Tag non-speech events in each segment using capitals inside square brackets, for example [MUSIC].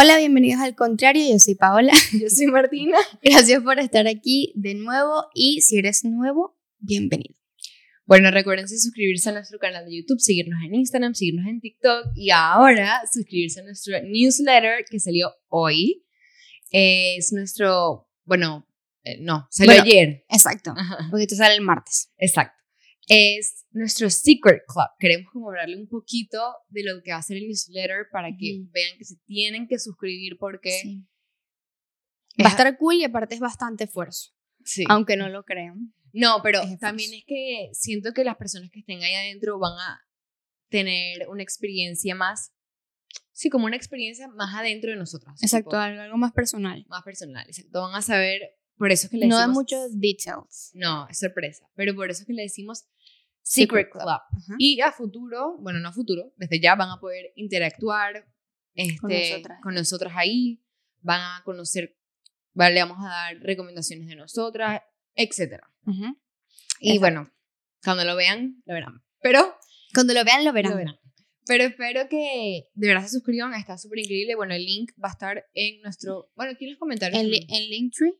Hola, bienvenidos al contrario, yo soy Paola. Yo soy Martina. [LAUGHS] Gracias por estar aquí de nuevo y si eres nuevo, bienvenido. Bueno, recuerden suscribirse a nuestro canal de YouTube, seguirnos en Instagram, seguirnos en TikTok y ahora suscribirse a nuestro newsletter que salió hoy. Eh, es nuestro, bueno, eh, no, salió Bueno, ayer. Exacto, Ajá, porque esto sale el martes. Exacto. Es nuestro Secret Club. Queremos como hablarle un poquito de lo que va a ser el newsletter para que Ujú. vean que se tienen que suscribir porque... Sí. es- Va a estar cool y aparte es bastante esfuerzo, Sí. aunque no lo crean. No, pero Es también es que siento que las personas que estén ahí adentro van a tener una experiencia más, sí, como una experiencia más adentro de nosotras. Exacto, tipo, algo, algo más personal. más personal, exacto. Van a saber, por eso es que le No decimos... de muchos details. No, es sorpresa, pero por eso es que le decimos Secret Club. Club. Y a futuro, bueno, no a futuro, desde ya van a poder interactuar este, Con nosotras. con nosotras ahí, van a conocer, vale, le vamos a dar recomendaciones de nosotras, etc. Ujú. Y Exacto. bueno, cuando lo vean, lo verán. Pero, Cuando lo vean, lo verán. lo verán. Pero espero que de verdad se suscriban, está súper increíble. Bueno, el link va a estar en nuestro, bueno, aquí en los comentarios. En, en Linktree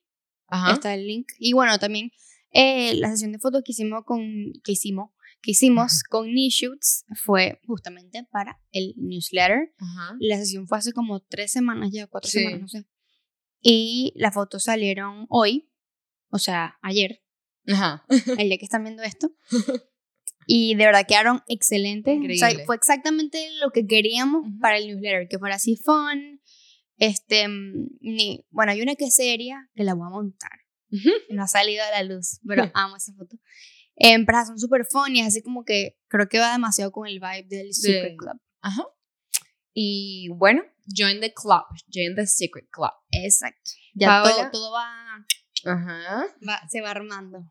Ajá. está el link. Y bueno, también eh, la sesión de fotos que hicimos con que hicimos que hicimos con Nishoots fue justamente para el newsletter. Ajá. La sesión fue hace como tres semanas ya, cuatro Sí. semanas, no sé. Y las fotos salieron hoy, o sea, ayer, Ajá. el día que están viendo esto. [LAUGHS] Y de verdad quedaron excelentes. O sea, fue exactamente lo que queríamos para el newsletter, que fuera así fun. Este, mm, ni, bueno, hay una que es seria, que la voy a montar. No ha salido a la luz, pero [LAUGHS] amo esa foto. Em, pero son súper funny, así como que creo que va demasiado con el vibe del Secret Club. Ajá. Y bueno, join the club, join the secret club. Exacto. Ya todo, Paola. todo va, Ajá. va- se va armando.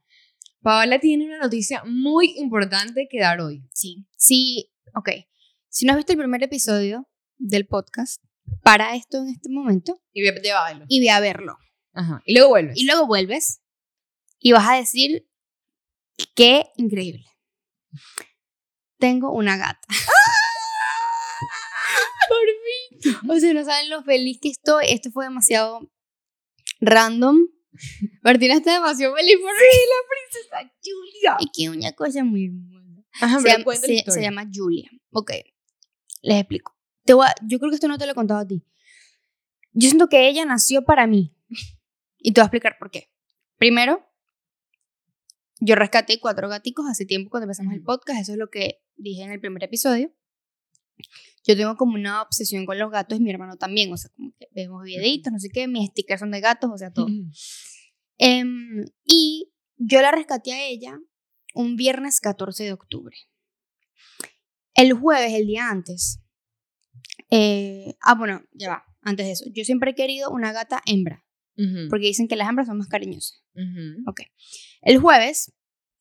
Paola tiene una noticia muy importante que dar hoy. Sí. Sí, ok. Si no has visto el primer episodio del podcast, para esto en este momento Y voy a llevarlo. y ve a verlo. Ajá. Y luego vuelves. Y luego vuelves y vas a decir, qué increíble. Tengo una gata. [LAUGHS] Por fin. O sea, no saben lo feliz que estoy. Esto fue demasiado random. [LAUGHS] Martina está demasiado feliz por Princesa Julia. Y que una cosa muy hermosa. Ajá, Se, llama, cuenta la se- historia. se llama Julia. Ok, les explico. Te voy a- yo creo que esto no te lo he contado a ti. Yo siento que ella nació para mí. Y te voy a explicar por qué. Primero, yo rescaté cuatro gaticos hace tiempo cuando empezamos el podcast. Eso es lo que dije en el primer episodio. Yo tengo como una obsesión con los gatos y mi hermano también. O sea, como que vemos videitos, no sé qué, mis stickers son de gatos, o sea, todo. Em, y yo la rescaté a ella un viernes 14 de octubre. El jueves, el día antes. eh, ah, bueno, ya va. Antes de eso, yo siempre he querido una gata hembra, Porque dicen que las hembras son más cariñosas. Ujú. El jueves,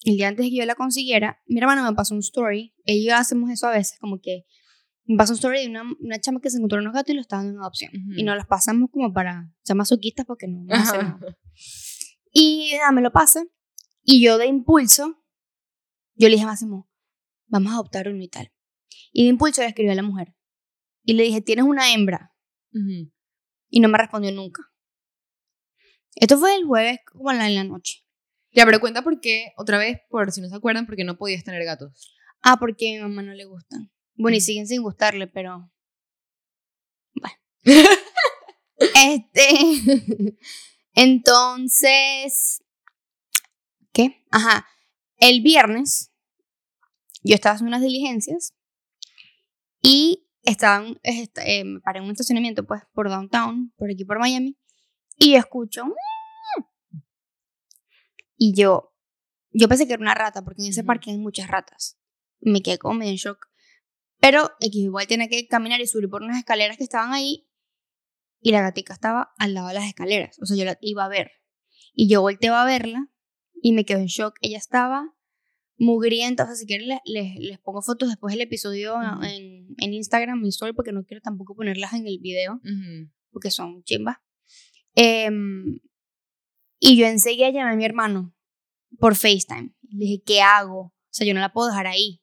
el día antes de que yo la consiguiera, mi hermano me pasó un story. Ella y yo hacemos eso a veces, como que me pasó un story de una, una chama que se encontró unos gatos y los estaba dando en adopción. Ujú. Y nos los pasamos como para ser masoquistas porque no, no hace Ajá. nada. Y nada, me lo pasa. Y yo de impulso, yo le dije a Máximo, vamos a adoptar uno y tal. Y de impulso le escribí a la mujer. Y le dije, tienes una hembra. Ujú. Y no me respondió nunca. Esto fue el jueves como en la, noche. Ya, pero cuenta por qué, otra vez, por si no se acuerdan, porque no podías tener gatos. Ah, porque a mi mamá no le gustan. Bueno, y Mm. siguen sin gustarle, pero... Bueno. [LAUGHS] este... Entonces... ¿Qué? Ajá. El viernes yo estaba haciendo unas diligencias y estaba en- est- eh, me paré en un estacionamiento pues por downtown, por aquí por Miami, y escucho... "Mm". Y yo, yo pensé que era una rata, porque en ese parque hay muchas ratas. Me quedé como medio en shock. Pero X igual tenía que caminar y subir por unas escaleras que estaban ahí. Y la gatica estaba al lado de las escaleras. O sea, yo la iba a ver. Y yo volteé a verla y me quedé en shock. Ella estaba mugrienta. O sea, si quieren les, les, les pongo fotos después del episodio en, en Instagram, mi story, porque no quiero tampoco ponerlas en el video, porque son chimbas. Em, y yo enseguida llamé a mi hermano por FaceTime. Le dije, ¿qué hago? O sea, yo no la puedo dejar ahí.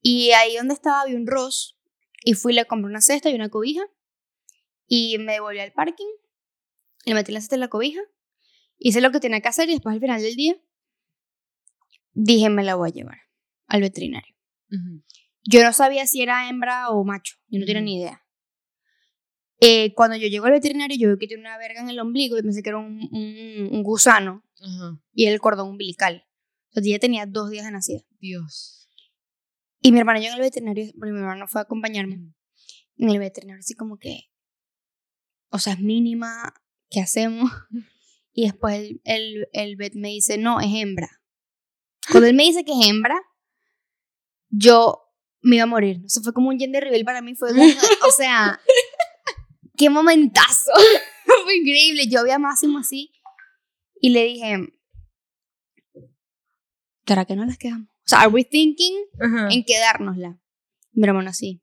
Y ahí donde estaba había un Ross y fui, le compré una cesta y una cobija Y me devolví al parking, le metí la cesta en la cobija, hice lo que tenía que hacer y después al final del día dije me la voy a llevar al veterinario. Yo no sabía si era hembra o macho, yo no tenía ni idea. Eh, cuando yo llego al veterinario, yo vi que tiene una verga en el ombligo y pensé que era un, un, gusano y el cordón umbilical. Entonces ella tenía dos días de nacida. Dios. Y mi hermana llegó al veterinario, porque mi hermano fue a acompañarme. En el veterinario, así como que, o sea, es mínima, ¿qué hacemos? [LAUGHS] Y después el, el, el vet me dice, no, es hembra. Cuando él me dice que es hembra, yo me iba a morir. O sea, fue como un gender reveal para mí. Fue como, [LAUGHS] o sea, qué momentazo. [LAUGHS] fue increíble. Yo vi a Máximo así y le dije, ¿será que no las quedamos? O sea, ¿are we thinking en quedárnosla? Mi hermano así.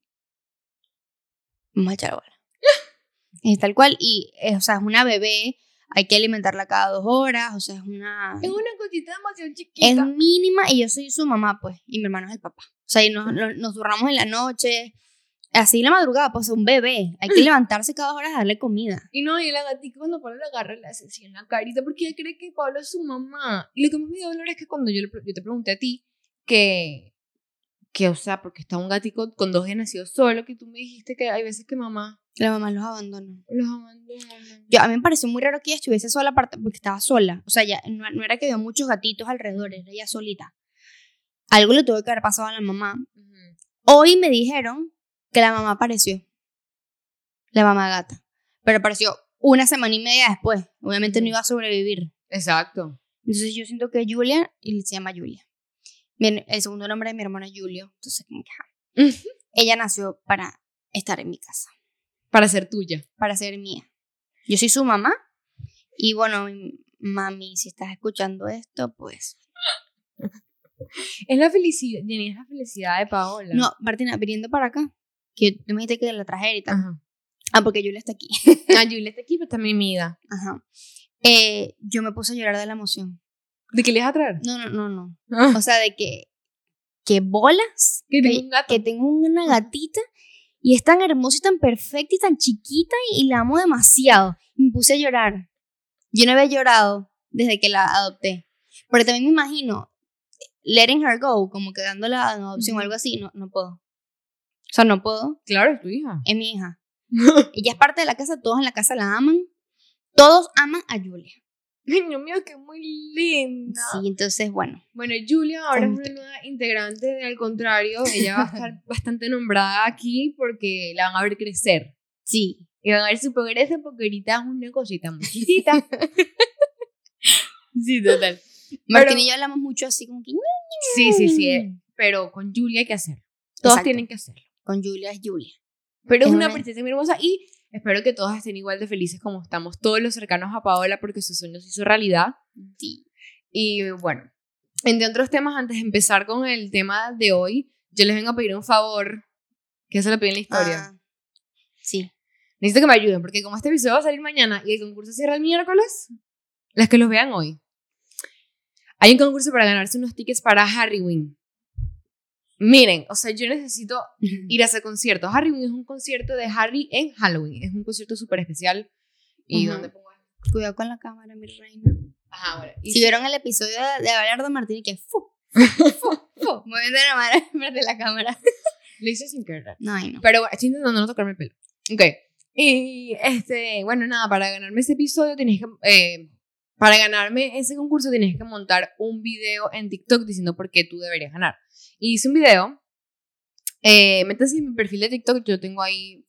Vamos a echar bola. [LAUGHS] es tal cual. Y, eh, o sea, es una bebé hay que alimentarla cada dos horas, o sea, es una... Es una cosita demasiado chiquita. Es mínima y yo soy su mamá, pues, y mi hermano es el papá. O sea, y nos, nos, en la noche, así la madrugada, pues, un bebé. Hay que [LAUGHS] levantarse cada dos horas a darle comida. Y no, y la gatita cuando Pablo la agarra le hace así en la carita porque ella cree que Pablo es su mamá. Y lo que más me dio dolor es que cuando yo, yo te pregunté a ti que, que, o sea, porque está un gatito con dos días nacido solo, que tú me dijiste que hay veces que mamá la mamá los abandonó. Los abandonó. Yo, a mí me pareció muy raro que ella estuviese sola porque estaba sola. O sea, ya, no, era que había muchos gatitos alrededor, era ella solita. Algo le tuvo que haber pasado a la mamá. Hoy me dijeron que la mamá apareció. La mamá gata. Pero apareció una semana y media después. Obviamente no iba a sobrevivir. Exacto. Entonces yo siento que Julia, y se llama Julia. Bien, el segundo nombre de mi hermana es Julio. Entonces, como que, ella nació para estar en mi casa. Para ser tuya. Para ser mía. Yo soy su mamá. Y bueno, mami, si estás escuchando esto, pues. Es la felicidad, es la felicidad de Paola. No, Martina, viniendo para acá, que tú me dijiste que la trajera y tal. Ah, porque Julia está aquí. [LAUGHS] ah, Julia está aquí, pero también mi vida. Ajá. Eh, yo me puse a llorar de la emoción. ¿De qué le ibas a traer? No, no, no, no. Ah. O sea, de que, que bolas. Que tengo un gato. Que tengo una gatita y es tan hermosa y tan perfecta y tan chiquita y, la amo demasiado. me puse a llorar. Yo no había llorado desde que la adopté. Pero también me imagino letting her go, como que dándola en adopción o algo así, no, no puedo. O sea, no puedo. Claro, es tu hija. Es mi hija. [LAUGHS] Ella es parte de la casa, todos en la casa la aman. Todos aman a Julia. [LAUGHS] Ay, Dios mío, que muy linda. Sí, entonces, bueno. Bueno, Julia ahora es una nueva integrante de Al Contrario. Ella va a estar [LAUGHS] bastante nombrada aquí porque la van a ver crecer. Sí. Y van a ver su progreso porque ahorita es una cosita muy chiquita. sí, total. Martín y yo hablamos mucho así como que... Sí, sí, sí. Eh, pero con Julia hay que hacerlo. Todos tienen que hacerlo. Con Julia es Julia. Pero es, una princesa muy hermosa y Espero que todos estén igual de felices como estamos todos los cercanos a Paola porque su sueño se hizo realidad. Sí. Y bueno, entre otros temas, antes de empezar con el tema de hoy, yo les vengo a pedir un favor que se lo pide en la historia. Ah, sí. Necesito que me ayuden porque como este episodio va a salir mañana y el concurso cierra el miércoles, las que los vean hoy. Hay un concurso para ganarse unos tickets para Harry Wing. Miren, o sea, yo necesito ir a ese concierto. Harry es un concierto de Harry en Halloween. Es un concierto súper especial. ¿Y dónde pongo? Cuidado con la cámara, mi reina. Ajá, bueno. Si vieron el episodio de Abelardo Martínez, que fu, [LAUGHS] fu, fu, moviendo la mano [LAUGHS] de la cámara. [LAUGHS] Lo hice sin querer. No, no. Pero bueno, estoy intentando no tocarme el pelo. Ok. Y este, bueno, nada, para ganarme ese episodio tienes que. Eh, para ganarme ese concurso tienes que montar un video en TikTok diciendo por qué tú deberías ganar. Y hice un video. Eh, métanse en mi perfil de TikTok, yo tengo ahí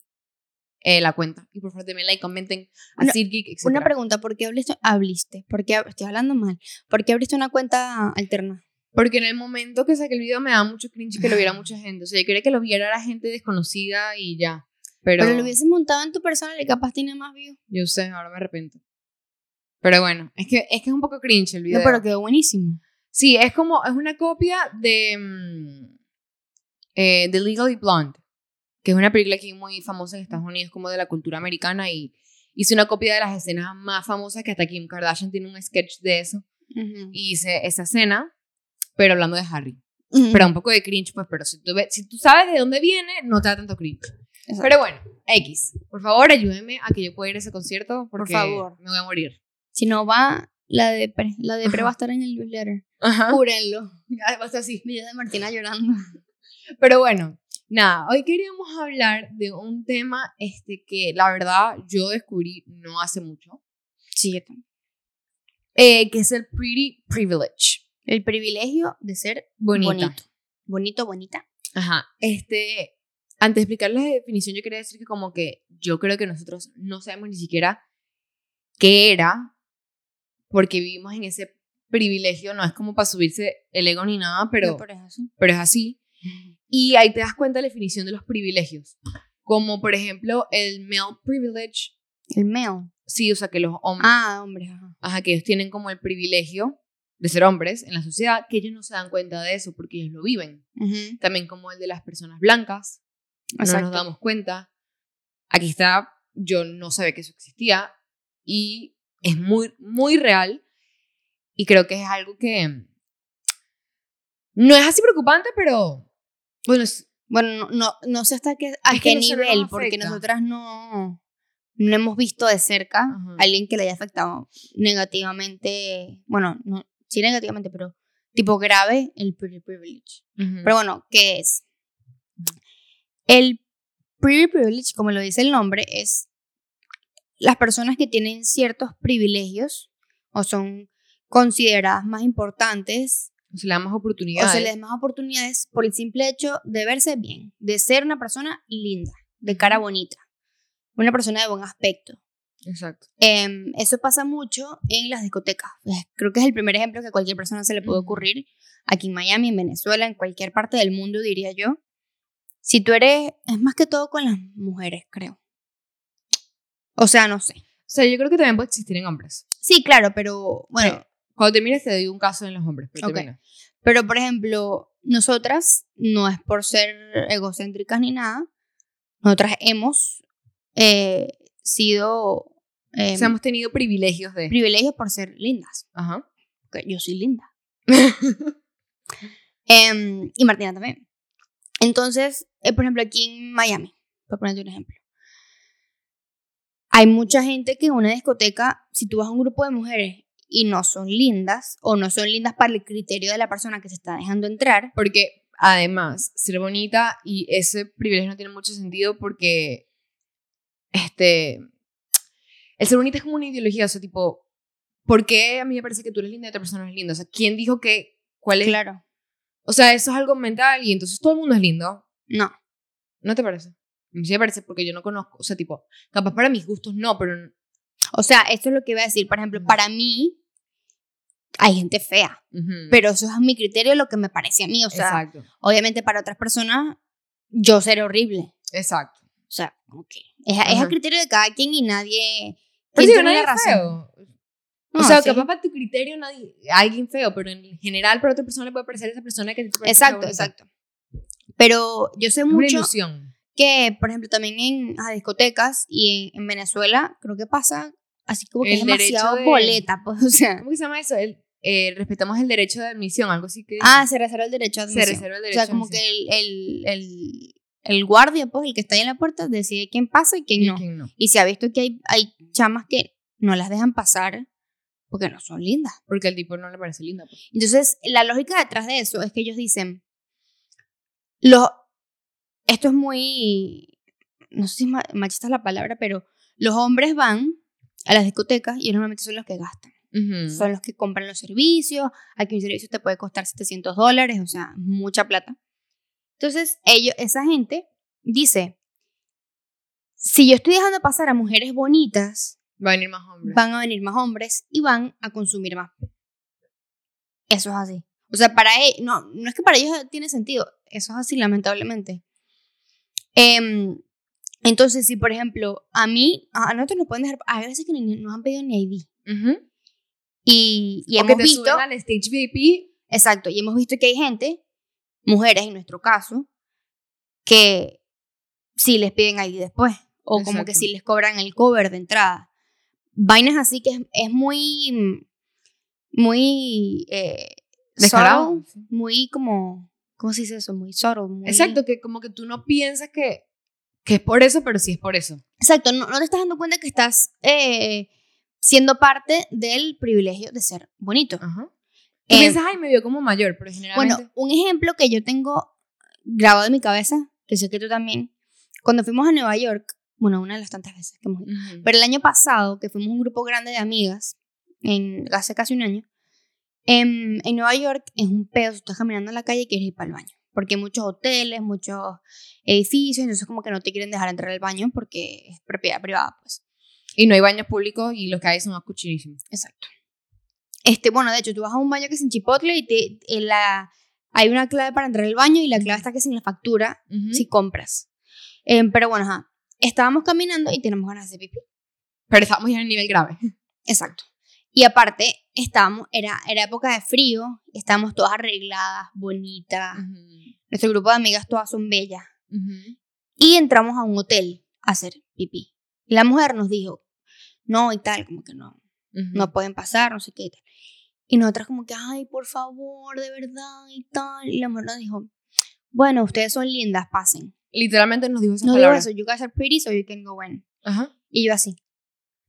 eh, la cuenta. Y por favor, denme like, comenten a una, etc. Una pregunta, ¿por qué abriste? Habliste, ¿por qué, estoy hablando mal. ¿Por qué abriste una cuenta alterna? Porque en el momento que saqué el video me da mucho cringe que lo viera mucha gente. O sea, yo quería que lo viera la gente desconocida y ya. Pero, pero lo hubieses montado en tu persona y capaz tiene más views. Yo sé, ahora me arrepiento. Pero bueno, es que, es que es un poco cringe el video. No, pero quedó buenísimo. Sí, es como, es una copia de mm, eh, The Legally Blonde, que es una película aquí muy famosa en Estados Unidos, como de la cultura americana, y hice una copia de las escenas más famosas que hasta Kim Kardashian tiene un sketch de eso. Y hice esa escena, pero hablando de Harry. Pero un poco de cringe, pues, pero si tú, si tú sabes de dónde viene, no te da tanto cringe. Pero bueno, X. Por favor, ayúdenme a que yo pueda ir a ese concierto. Porque Por favor. Me voy a morir. Si no va, la de pre, la de pre va a estar en el newsletter. Ajá. Júrenlo. Va a ser así. Videos de Martina llorando. [LAUGHS] Pero bueno, nada, hoy queríamos hablar de un tema este, que la verdad yo descubrí no hace mucho, Sí, yo también. eh, que es el pretty privilege. El privilegio de ser Bonita. bonito. Bonito, bonita. Ajá. Este, antes de explicar la definición, yo quería decir que como que yo creo que nosotros no sabemos ni siquiera qué era, porque vivimos en ese privilegio, no es como para subirse el ego ni nada, pero, No, pero es así. pero es así. Y ahí te das cuenta de la definición de los privilegios. Como por ejemplo el male privilege. El male. Sí, o sea que los hombres, Ah, hombre, ajá. ajá, que ellos tienen como el privilegio de ser hombres en la sociedad, que ellos no se dan cuenta de eso porque ellos lo viven. Ujú. También como el de las personas blancas, no Exacto. nos damos cuenta. Aquí está, yo no sabía que eso existía y es muy, muy real y creo que es algo que no es así preocupante, pero bueno, es- Bueno, no, no, no sé hasta qué, a qué nivel, porque nosotras no, no hemos visto de cerca Ajá. a alguien que le haya afectado negativamente, bueno, no, sí negativamente, pero tipo grave el pretty privilege. Pero bueno, ¿qué es? El pretty privilege, como lo dice el nombre, es las personas que tienen ciertos privilegios o son consideradas más importantes se le da más o oportunidades. se les da más oportunidades por el simple hecho de verse bien, de ser una persona linda, de cara bonita, una persona de buen aspecto. Exacto. Em, eso pasa mucho en las discotecas. Creo que es el primer ejemplo que a cualquier persona se le puede ocurrir. Aquí en Miami, en Venezuela, en cualquier parte del mundo, diría yo. Si tú eres, es más que todo con las mujeres, creo. O sea, no sé. O sea, yo creo que también puede existir en hombres. Sí, claro, pero bueno, Cuando termines te doy un caso en los hombres, pero Ok. termina. pero por ejemplo, nosotras, no es por ser egocéntricas ni nada, nosotras hemos eh, sido em, O sea, hemos tenido privilegios de... privilegios por ser lindas. Ajá. porque yo soy linda. [LAUGHS] Em, y Martina también. Entonces, eh, por ejemplo, aquí en Miami, por ponerte un ejemplo, hay mucha gente que en una discoteca, si tú vas a un grupo de mujeres y no son lindas, o no son lindas para el criterio de la persona que se está dejando entrar, Porque además, ser bonita y ese privilegio no tiene mucho sentido porque, este, el ser bonita es como una ideología, o sea, tipo, ¿por qué a mí me parece que tú eres linda y otra persona no es linda? O sea, ¿quién dijo que, cuál es? claro, O sea, eso es algo mental y entonces todo el mundo es lindo. no. ¿No te parece? A mí Sí me parece porque yo no conozco, o sea, tipo, capaz para mis gustos no, pero O sea, esto es lo que iba a decir. Por ejemplo, para mí, hay gente fea, Ujú. pero eso es mi criterio, lo que me parece a mí. O sea, Exacto, obviamente para otras personas, yo seré horrible. exacto. O sea. Es, es Ajá. a criterio de cada quien y nadie. Pero ¿quién sí, nadie es razón? feo. No, o sea, sí. capaz para tu criterio nadie, alguien feo, pero en general para otra persona le puede parecer esa persona que a te parece Exacto, exacto. Pero yo sé Es una mucho ilusión. Que, por ejemplo, también en las discotecas y en, en Venezuela, creo que pasa así como que El es demasiado de- boleta, [LAUGHS] pues, o sea. ¿Cómo que se llama eso? El, eh, respetamos el derecho de admisión, algo así que... Ah, se reserva el derecho se admisión. reserva el O derecho sea, como que el, el, el, el guardia, pues, el que está ahí en la puerta, decide quién pasa y quién y no. quién no. Y se ha visto que hay, hay chamas que no las dejan pasar porque no son lindas. Porque al tipo no le parece linda. pues. Entonces, la lógica detrás de eso es que ellos dicen, los, esto es muy, no sé si ma- machista es la palabra, pero los hombres van a las discotecas y normalmente son los que gastan, son los que compran los servicios, aquí un servicio te puede costar 700 dólares, o sea, mucha plata. Entonces, ellos, esa gente dice, si yo estoy dejando pasar a mujeres bonitas, Va a venir más hombres. van a venir más hombres y van a consumir más. Eso es así. O sea, para ellos, no, no es que para ellos tiene sentido, eso es así, lamentablemente. Em, entonces, si por ejemplo, a mí, a nosotros nos pueden dejar, hay veces que ni nos han pedido ni ID. Y, y O que hemos te visto, suben al stage VIP. exacto, y hemos visto que hay gente, mujeres en nuestro caso, que sí les piden ID después, o como que sí les cobran el cover de entrada. Vainas así que es, es muy, muy eh, Descarado. muy como, ¿cómo se dice eso? Muy subtle, muy... Exacto, que como que tú no piensas que Que es por eso, pero sí es por eso. Exacto, no, no te estás dando cuenta que estás eh, siendo parte del privilegio de ser bonito. Ajá. Tú Eh, piensas, ay, me vio como mayor, pero generalmente... Bueno, un ejemplo que yo tengo grabado en mi cabeza, que sé que tú también, cuando fuimos a Nueva York, bueno, una de las tantas veces que hemos ido, Ujú. pero el año pasado, que fuimos un grupo grande de amigas, en, hace casi un año, en, en Nueva York es un pedo, si estás caminando en la calle y quieres ir para el baño, porque hay muchos hoteles, muchos edificios, entonces como que no te quieren dejar entrar al baño porque es propiedad privada, pues. Y no hay baños públicos y los que hay son más cochinísimos. Exacto. Este, bueno, de hecho, tú vas a un baño que es en Chipotle y te, en la, hay una clave para entrar al baño y la clave está que es en la factura Ujú. si compras. Em, pero bueno, ajá. Estábamos caminando y tenemos ganas de pipí. Pero estábamos ya en el nivel grave. Exacto. Y aparte, estábamos, era, era época de frío, estábamos todas arregladas, bonitas. Nuestro grupo de amigas todas son bellas. Y entramos a un hotel a hacer pipí. Y la mujer nos dijo, no, y tal, como que no, no pueden pasar, no sé qué y tal. Y nosotras como que, ay, por favor, de verdad, y tal. Y la mujer nos dijo, bueno, ustedes son lindas, pasen. Literalmente nos dijo esa No digo palabra. eso, you guys are pretty, so you can go in. Ajá. Y yo así.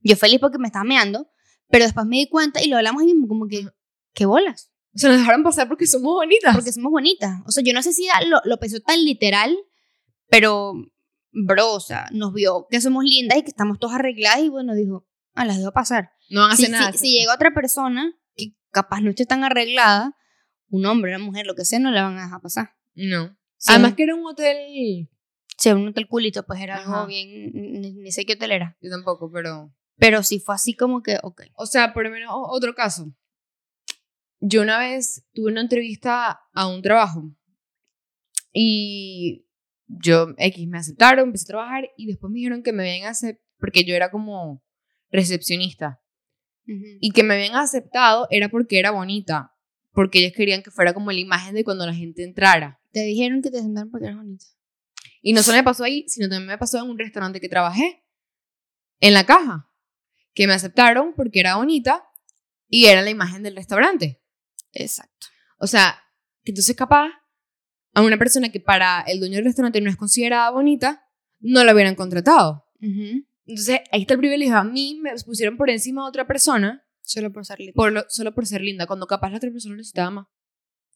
Yo feliz porque me estaba meando, pero después me di cuenta y lo hablamos ahí mismo, como que, ¿qué bolas? O sea, nos dejaron pasar porque somos bonitas. Porque somos bonitas. O sea, yo no sé si lo, lo pensó tan literal, pero, bro, o sea, nos vio que somos lindas y que estamos todas arregladas y bueno, dijo, ah, las dejo pasar. no van a Si, hacer nada. si- si llega otra persona que capaz no esté tan arreglada, un hombre, una mujer, lo que sea, no la van a dejar pasar. No. Sí. Además que era un hotel... Si un hotel culito, pues era algo Ajá. bien, ni, ni sé qué hotel era. Yo tampoco, pero... Pero sí fue así como que, ok. O sea, por lo menos otro caso. Yo una vez tuve una entrevista a un trabajo y yo, X, me aceptaron, empecé a trabajar y después me dijeron que me habían aceptado, porque yo era como recepcionista, y que me habían aceptado era porque era bonita, porque ellos querían que fuera como la imagen de cuando la gente entrara. Te dijeron que te sentaron porque eras bonita. Y no solo me pasó ahí, sino también me pasó en un restaurante que trabajé, en la caja, que me aceptaron porque era bonita y era la imagen del restaurante. Exacto. O sea, que entonces capaz a una persona que para el dueño del restaurante no es considerada bonita, no la hubieran contratado. Entonces, ahí está el privilegio. A mí me pusieron por encima de otra persona Solo por ser linda. por lo- solo por ser linda, cuando capaz la otra persona necesitaba más.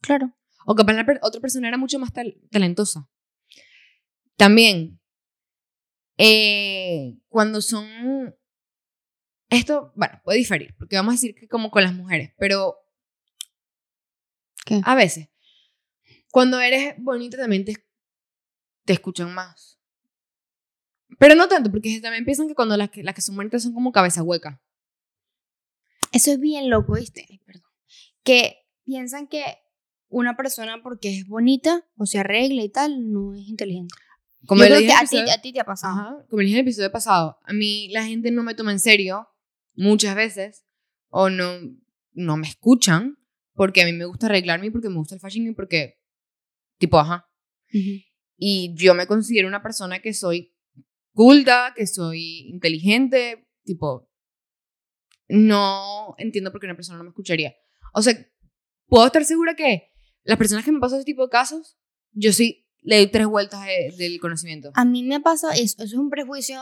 Claro. O capaz la per- otra persona era mucho más tal- talentosa. También, eh, cuando son... Esto, bueno, puede diferir, porque vamos a decir que como con las mujeres, pero... ¿Qué? A veces. Cuando eres bonita también te, te escuchan más. Pero no tanto, porque también piensan que cuando las que, las que son bonitas son como cabeza hueca. Eso es bien loco, ¿viste? Ay, perdón. Que piensan que una persona porque es bonita o se arregla y tal, no es inteligente. Como Yo creo que a ti, episodio- a ti te ha pasado. Ajá, como dije en el episodio pasado, a mí la gente no me toma en serio muchas veces o no, no me escuchan porque a mí me gusta arreglarme y porque me gusta el fashion y porque, tipo, ajá. Ujú. Y yo me considero una persona que soy culta, que soy inteligente, tipo, no entiendo por qué una persona no me escucharía. O sea, puedo estar segura que las personas que me pasan ese tipo de casos, yo sí le doy tres vueltas de- del conocimiento. A mí me pasa eso. Eso es un prejuicio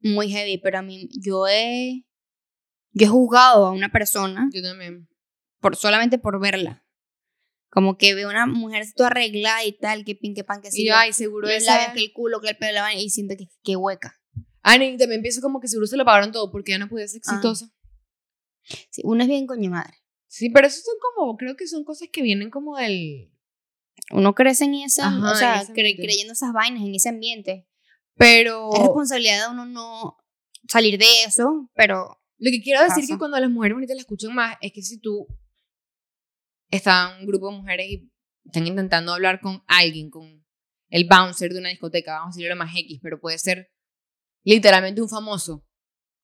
muy heavy, pero a mí, yo he, yo he juzgado a una persona Yo también. por, solamente por verla. Como que veo una mujer toda arreglada y tal, que pin, que pan, que sí. Y yo, ay, seguro los esa... que el culo, que el pelo, la vaina, y siento que, que hueca. Ah, y también pienso como que seguro se lo pagaron todo porque ya no podía ser Ah. exitosa. Sí, uno es bien coño madre. Sí, pero eso son como, creo que son cosas que vienen como del... Uno crece en esa, Ajá, o sea, cre- creyendo esas vainas, en ese ambiente. Pero Es responsabilidad de uno no salir de eso, pero lo que quiero decir Pasa. que cuando a las mujeres bonitas la escuchan más es que si tú estás en un grupo de mujeres y están intentando hablar con alguien, con el bouncer de una discoteca, vamos a decirlo más X, pero puede ser literalmente un famoso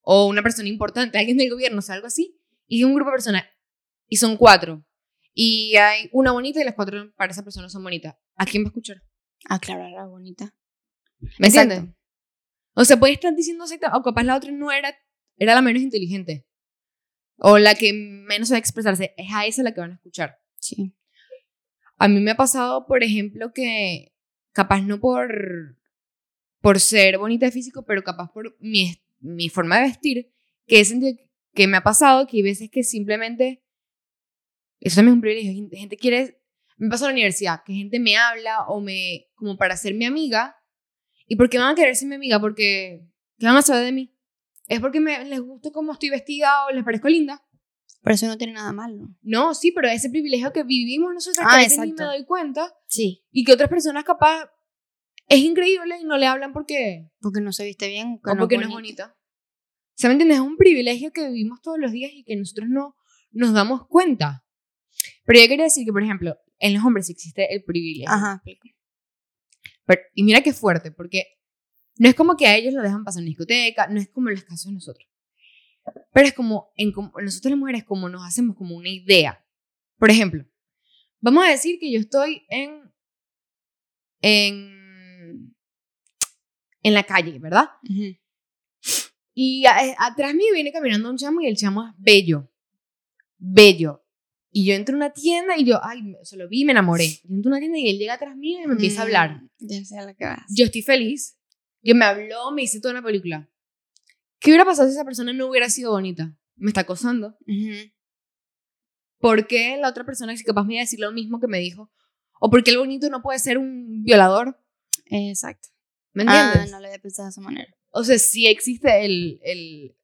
o una persona importante, alguien del gobierno, o sea, algo así, y un grupo de personas, y son cuatro, y hay una bonita y las cuatro para esa persona son bonitas. ¿A quién va a escuchar? aclarar la bonita. ¿Me entiendes? O sea, puede estar diciendo o capaz la otra no era, era la menos inteligente. O la que menos sabe expresarse. Es a esa la que van a escuchar. Sí. A mí me ha pasado, por ejemplo, que capaz no por por ser bonita de físico, pero capaz por mi, mi forma de vestir, que he sentido que me ha pasado que hay veces que simplemente, eso también es un privilegio, gente quiere, me pasa en la universidad, que gente me habla o me, como para ser mi amiga, ¿y por qué van a querer ser mi amiga? Porque, ¿qué van a saber de mí? Es porque me, les gusta cómo estoy vestida o les parezco linda. Pero eso no tiene nada malo. No, sí, pero ese privilegio que vivimos nosotros, ah, que a veces ni me doy cuenta. Sí. Y que otras personas capaz es increíble y no le hablan porque... Porque no se viste bien. o porque no es bonita. ¿Se me entiende? Es un privilegio que vivimos todos los días y que nosotros no nos damos cuenta. Pero yo quería decir que, por ejemplo, en los hombres existe el privilegio. Ajá. y mira qué fuerte, porque no es como que a ellos lo dejan pasar en discoteca, no es como en los casos de nosotros. Pero es como, en, nosotros las mujeres, como nos hacemos como una idea. Por ejemplo, vamos a decir que yo estoy en, en en la calle, ¿verdad? Y atrás mío viene caminando un chamo y el chamo es bello. Bello. Y yo entro a una tienda y yo, ay, se lo vi y me enamoré. Yo entro a una tienda y él llega atrás mío y me empieza a hablar. Mm, sé a lo que vas. Yo estoy feliz. Yo me habló, me hice toda una película. ¿Qué hubiera pasado si esa persona no hubiera sido bonita? Me está acosando. ¿Por qué la otra persona es capaz me iba a decir lo mismo que me dijo? ¿O por qué el bonito no puede ser un violador? Exacto. ¿Me entiendes? Ah, no lo había pensado de esa manera. O sea, sí existe el, el,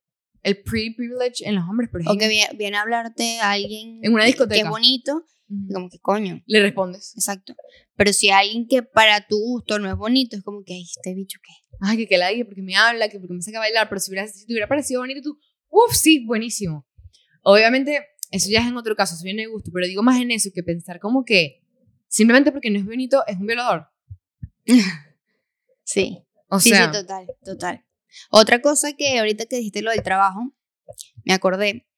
el pre-privilege en los hombres, por ejemplo. O que viene, a hablarte a alguien en una discoteca. que bonito, como que coño. Le respondes. Exacto. Pero si hay alguien que para tu gusto no es bonito, es como que, ay, este bicho qué. Ay, que que la dije porque me habla, que porque me saca a bailar, pero si, hubiera, si te hubiera parecido bonito, tú, uff, sí, buenísimo. Obviamente, eso ya es en otro caso, eso viene de gusto, pero digo más en eso que pensar como que simplemente porque no es bonito es un violador. [LAUGHS] Sí. O sí, sea. Sí, total, total. Otra cosa que ahorita que dijiste lo del trabajo, me acordé.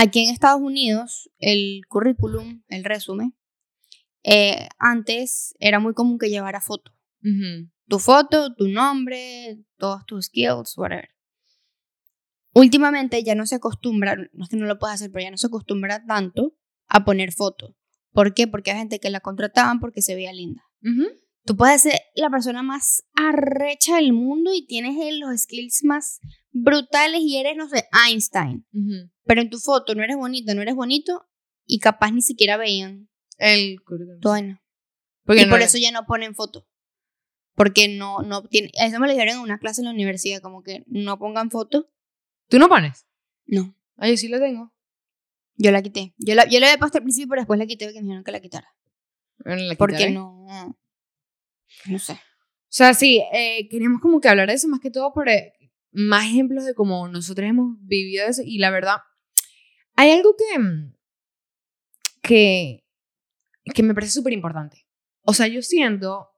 Aquí en Estados Unidos, el currículum, el resumen, eh, antes era muy común que llevara foto. Tu foto, tu nombre, todos tus skills, whatever. Últimamente ya no se acostumbra, no es que no lo puedas hacer, pero ya no se acostumbra tanto a poner foto. ¿Por qué? Porque hay gente que la contrataban porque se veía linda. Tú puedes ser la persona más arrecha del mundo y tienes los skills más brutales y eres, no sé, Einstein. Pero en tu foto no eres bonito, no eres bonito y capaz ni siquiera veían el bueno. Porque y por eso ya no ponen foto. Porque no, no tiene, eso me lo dijeron en una clase en la universidad, como que no pongan foto. ¿Tú no pones? No. Ah, yo sí la tengo. Yo la quité. Yo la, yo la había puesto al principio, pero después la quité porque me dijeron que la quitara. ¿La porque no no sé. O sea, sí, eh, queríamos como que hablar de eso más que todo por eh, más ejemplos de cómo nosotros hemos vivido eso. Y la verdad, hay algo que, mm, que, que me parece súper importante. O sea, yo siento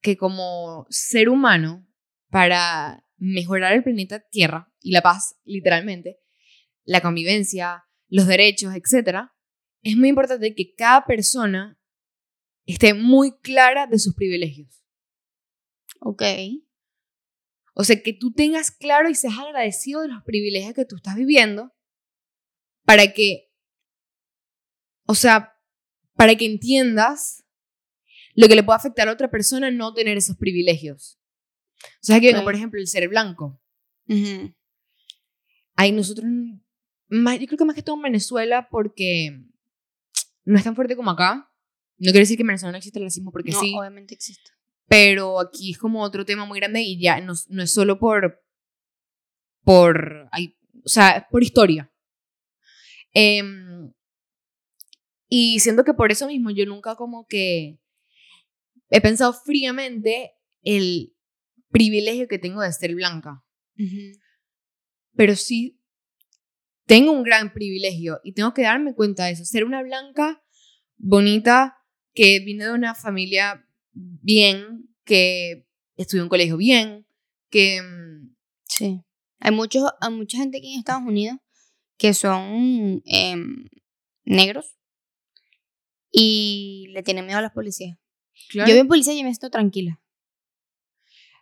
que como ser humano, para mejorar el planeta Tierra y la paz, literalmente, la convivencia, los derechos, etc., es muy importante que cada persona esté muy clara de sus privilegios. Ok. O sea, que tú tengas claro y seas agradecido de los privilegios que tú estás viviendo para que, o sea, para que entiendas lo que le puede afectar a otra persona no tener esos privilegios. O sea, que por ejemplo, el ser blanco. Hay nosotros, más, yo creo que más que todo en Venezuela, porque no es tan fuerte como acá, no quiere decir que en Venezuela no existe el racismo, porque no, sí. obviamente existe. Pero aquí es como otro tema muy grande y ya no, no es solo por. por. o sea, es por historia. Em, y siento que por eso mismo yo nunca como que he pensado fríamente el privilegio que tengo de ser blanca. Pero sí tengo un gran privilegio y tengo que darme cuenta de eso. Ser una blanca bonita que vine de una familia bien, que estudió en un colegio bien, que... Mm, sí. Hay, muchos, hay mucha gente aquí en Estados Unidos que son em, negros y le tienen miedo a las policías. Yo veo policía y me siento tranquila.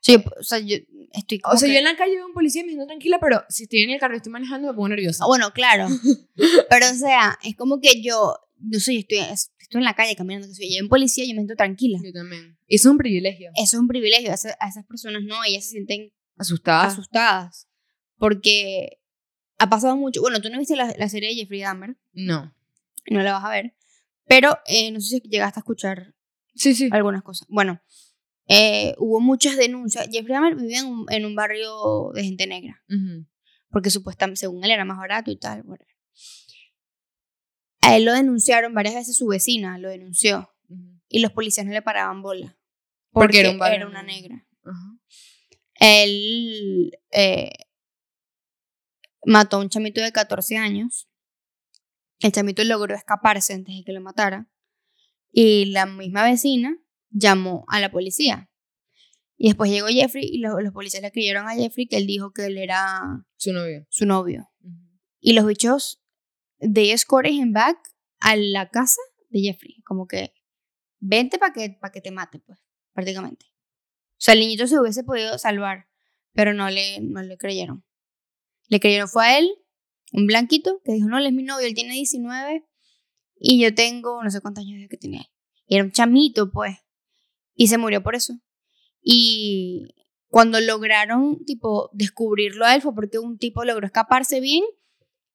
o sea, yo estoy O sea, yo en la calle veo un policía y me siento tranquila, pero si estoy en el carro y estoy manejando me pongo nerviosa. Bueno, claro. [LAUGHS] pero o sea, es como que yo, yo soy, estoy, estoy en la calle caminando, que si yo en policía, yo me siento tranquila. Yo también. Eso es un privilegio. Eso es un privilegio. A esas, a esas personas no, ellas se sienten Asustada. asustadas. Porque ha pasado mucho. Bueno, tú no viste la, la serie de Jeffrey Dahmer, no. no la vas a ver. Pero eh, no sé si llegaste a escuchar Sí, sí. algunas cosas. Bueno, eh, hubo muchas denuncias. Jeffrey Dahmer vivía en un, en un barrio de gente negra. Ujú. Porque supuestamente, según él, era más barato y tal. whatever. A él lo denunciaron varias veces, su vecina lo denunció. Y los policías no le paraban bola. Porque era un era una negra. Él eh, mató a un chamito de 14 años. El chamito logró escaparse antes de que lo matara. Y la misma vecina llamó a la policía. Y después llegó Jeffrey y lo- los policías le creyeron a Jeffrey que él dijo que él era Su novio. su novio. Y los bichos, they escorted him back a la casa de Jeffrey. Como que, vente para que, pa' que te mate, pues, prácticamente. O sea, el niñito se hubiese podido salvar, pero no le, no le creyeron. Le creyeron fue a él, un blanquito, que dijo, no, él es mi novio, él tiene 19 y yo tengo no sé cuántos años de que tenía él. Y era un chamito, pues. Y se murió por eso. Y cuando lograron, tipo, descubrirlo a él fue porque un tipo logró escaparse bien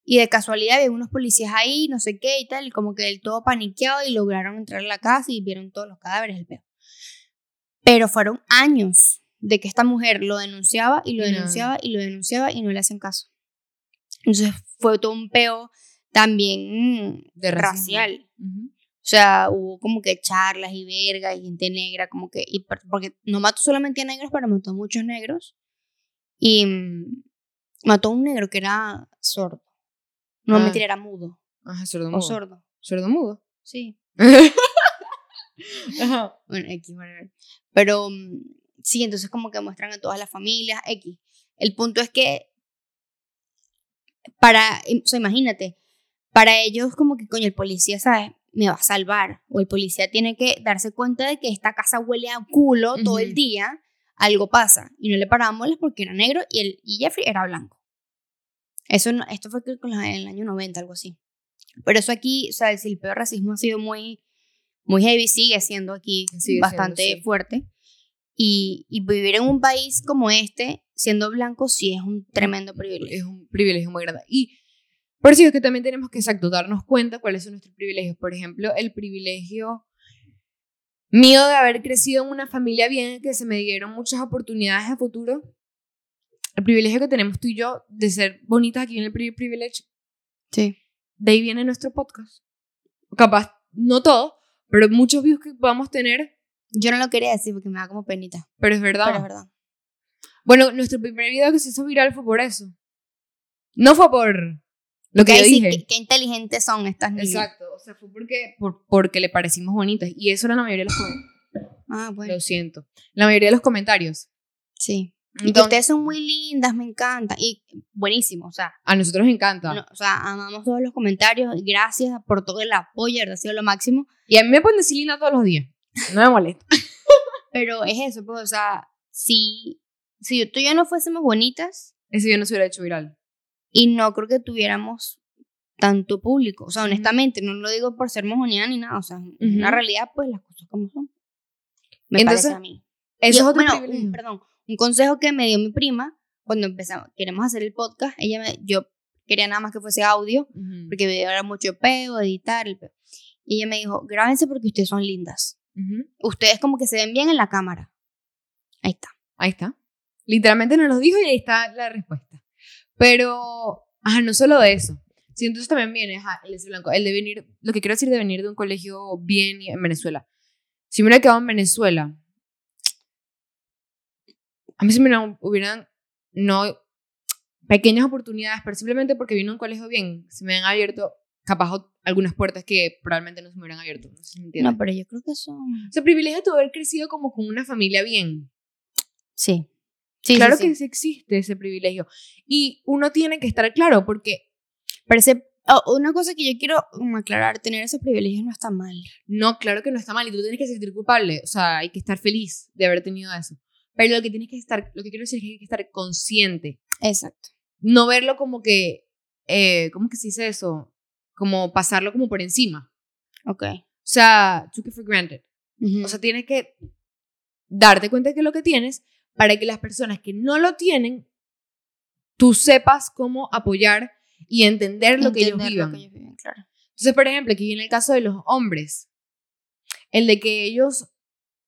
y de casualidad había unos policías ahí, no sé qué y tal, y como que él todo paniqueado y lograron entrar a la casa y vieron todos los cadáveres del peo. Pero fueron años de que esta mujer lo denunciaba y lo denunciaba y lo denunciaba y no le hacían caso. Entonces fue todo un peo también De racial. Ujú. O sea, hubo como que charlas y vergas y gente negra, como que, y por- porque no mató solamente a negros, pero mató a muchos negros. Y mm, mató a un negro que era sordo. No Ah. era mudo. Ajá, sordo O mudo. sordo. Sordo mudo. Sí. [LAUGHS] Ajá. Bueno, X. Pero mm, sí, entonces como que muestran a todas las familias, X. El punto es que para, o sea, imagínate, para ellos como que coño, el policía, ¿sabes? Me va a salvar. O el policía tiene que darse cuenta de que esta casa huele a culo todo el día, algo pasa. Y no le paraban bolas porque era negro y, el, y Jeffrey era blanco. Eso esto fue creo en el año 90, algo así. Pero eso aquí, o sea, el, peor racismo ha sido muy, muy heavy, sigue siendo aquí Sigue siendo, bastante sí. fuerte. Y, y vivir en un país como este, siendo blanco, sí es un tremendo privilegio. Es un privilegio muy grande. Y por eso es que también tenemos que exacto darnos cuenta cuáles son nuestros privilegios. Por ejemplo, el privilegio mío de haber crecido en una familia bien, que se me dieron muchas oportunidades a futuro. El privilegio que tenemos tú y yo de ser bonitas aquí en el Pri- Privilege. Sí. De ahí viene nuestro podcast. Capaz, no todo, pero muchos views que podamos tener, Yo no lo quería decir porque me da como penita. pero es verdad. Pero es verdad. Bueno, nuestro primer video que se hizo viral fue por eso. No fue por lo que Ahí yo sí, dije. qué, qué inteligentes son estas niñas. Exacto, o sea, fue porque, por- porque le parecimos bonitas. Y eso era la mayoría de los comentarios. Ah, bueno. Lo siento. La mayoría de los comentarios. Sí. Y que ustedes son muy lindas, me encanta. Y buenísimo, o sea, a nosotros nos encanta. no, o sea, amamos todos los comentarios. Gracias por todo el apoyo, ha sido lo máximo. Y a mí me ponen decir linda todos los días. No me molesta. [LAUGHS] Pero es eso, pues, o sea, si, si tú y yo no fuésemos bonitas, Ese video no se hubiera hecho viral. y no creo que tuviéramos tanto público. O sea, honestamente, no lo digo por ser mojoneada ni nada. O sea, es una Ujú. realidad, pues las cosas como son. Me Entonces, parece a mí. Eso Y, es otro bueno, privilegio. perdón, un consejo que me dio mi prima cuando empezamos, queremos hacer el podcast, ella me, yo quería nada más que fuese audio, Ujú. porque video era mucho peo, editar, el peo. Y ella me dijo, grábense porque ustedes son lindas. Ujú. Ustedes como que se ven bien en la cámara. Ahí está. Ahí está. Literalmente nos lo dijo y ahí está la respuesta. Pero, ajá, no solo eso. Sí, entonces también viene, ajá, el de blanco, el de venir, lo que quiero decir de venir de un colegio bien en Venezuela. Si me hubiera quedado en Venezuela, a mí se me hubieran- no, pequeñas oportunidades, pero simplemente porque vine a un colegio bien, se me han abierto, capaz, algunas puertas que probablemente no se me hubieran abierto. No sé si me. No, pero yo creo que eso... O sea, privilegio de haber crecido como con una familia bien. Sí. Sí, claro sí, que sí existe ese privilegio. Y uno tiene que estar claro porque Pero ese- oh, una cosa que yo quiero como aclarar, tener esos privilegios no está mal. no, claro que no está mal y tú tienes que sentir culpable. O sea, hay que estar feliz de haber tenido eso. Pero lo que tienes que estar, lo que quiero decir es que hay que estar consciente. Exacto. No verlo como que, eh, ¿cómo que se dice eso? Como pasarlo como por encima. Ok. O sea, took it for granted. Ujú. O sea, tienes que darte cuenta de que es lo que tienes para que las personas que no lo tienen, tú sepas cómo apoyar y entender lo que ellos lo que ellos viven, claro. Entonces, por ejemplo, aquí viene el caso de los hombres. El de que ellos...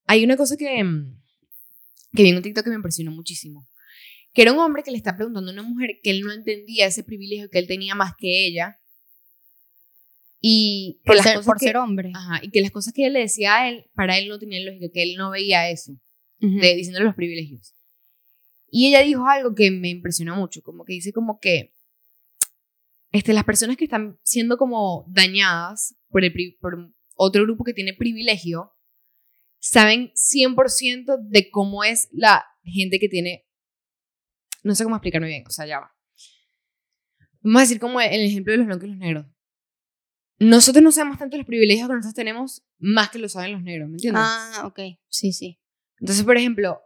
Hay una cosa que, mm, que vi en un TikTok que me impresionó muchísimo. Que era un hombre que le está preguntando a una mujer que él no entendía ese privilegio que él tenía más que ella. Y que Por, las ser, cosas por que- ser hombre. Ajá, y que las cosas que él le decía a él, para él no tenían lógica, que él no veía eso, Ujú. de, diciéndole los privilegios. Y ella dijo algo que me impresionó mucho, como que dice como que este, las personas que están siendo como dañadas por, el, por otro grupo que tiene privilegio, saben 100% de cómo es la gente que tiene, no sé cómo explicarme bien, o sea, ya va. Vamos a decir como el ejemplo de los blancos y los negros. Nosotros no sabemos tanto los privilegios que nosotros tenemos más que lo saben los negros, ¿me entiendes? Ah, ok. Sí, sí. Entonces, por ejemplo,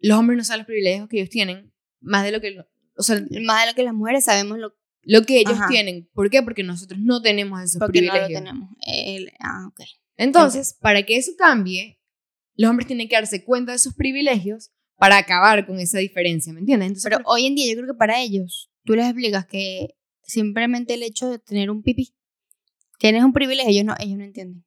los hombres no saben los privilegios que ellos tienen, más de lo que, o sea, Más de lo que las mujeres sabemos lo lo que ellos Ajá. tienen. ¿Por qué? Porque nosotros no tenemos esos porque no lo privilegios. tenemos. El- ah, ok. Entonces, para que eso cambie, los hombres tienen que darse cuenta de sus privilegios para acabar con esa diferencia, ¿me entiendes? Entonces, Pero hoy en día yo creo que para ellos, tú les explicas que simplemente el hecho de tener un pipí, tienes un privilegio, ellos no, ellos no entienden.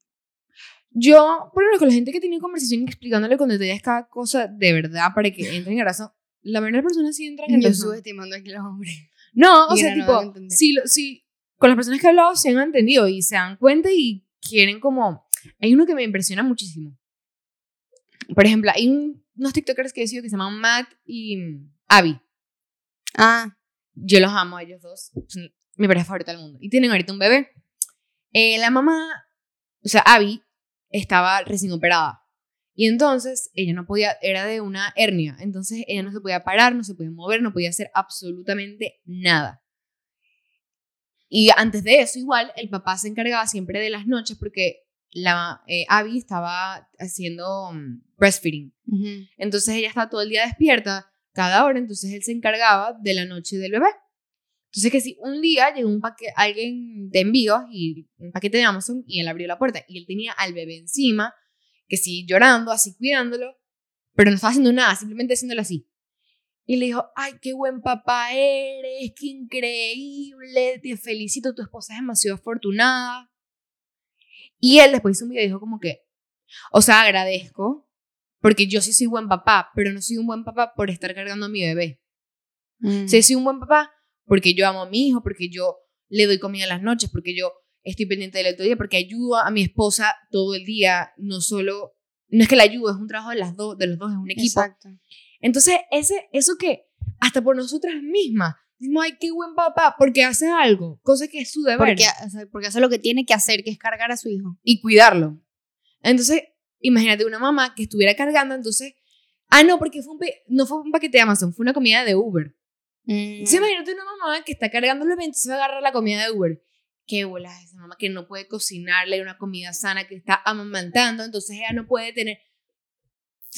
yo, por ejemplo, con la gente que tiene conversación explicándole con detalles cada cosa de verdad para que entren en razón, la mayoría de las personas sí entran en Yo razón. subestimando aquí a los hombres. No, o Y sea, no, tipo, si, si con las personas que he hablado se han entendido y se dan cuenta y quieren como... Hay uno que me impresiona muchísimo. Por ejemplo, hay un- unos TikTokers que he sido que se llaman Matt y mm, Abby. Ah, Yo los amo a ellos dos. Son mi pareja favorita del mundo. Y tienen ahorita un bebé. Eh, la mamá, o sea, Abby, estaba recién operada. Y entonces ella no podía, era de una hernia. Entonces ella no se podía parar, no se podía mover, no podía hacer absolutamente nada. Y antes de eso, igual, el papá se encargaba siempre de las noches porque la eh, Abby estaba haciendo mm, breastfeeding. Entonces ella estaba todo el día despierta, cada hora, entonces él se encargaba de la noche del bebé. Entonces que si un día llegó un paquete, alguien de envíos y un paquete de Amazon y él abrió la puerta y él tenía al bebé encima, que sí llorando, así cuidándolo, pero no estaba haciendo nada, simplemente haciéndolo así. Y le dijo, ay, qué buen papá eres, qué increíble, te felicito, tu esposa es demasiado afortunada. Y él después hizo un video y dijo como que, o sea, agradezco, porque yo sí soy buen papá, pero no soy un buen papá por estar cargando a mi bebé. Mm. Sí, soy un buen papá porque yo amo a mi hijo, porque yo le doy comida en las noches, porque yo estoy pendiente del otro día, porque ayudo a mi esposa todo el día, no solo, no es que la ayudo, es un trabajo de, las dos de los dos, es un equipo. Exacto. Entonces, ese, eso que hasta por nosotras mismas, ay, qué buen papá, porque hace algo, cosa que es su deber, Porque, o sea, porque hace lo que tiene que hacer, que es cargar a su hijo. y cuidarlo. Entonces, imagínate una mamá que estuviera cargando, entonces, ah, no, porque fue un no fue un paquete de Amazon, fue una comida de Uber. Mm. Entonces, imagínate una mamá que está cargando el bebé, entonces va a agarrar la comida de Uber. Qué bola esa mamá que no puede cocinarle una comida sana, que está amamantando, entonces ella no puede tener.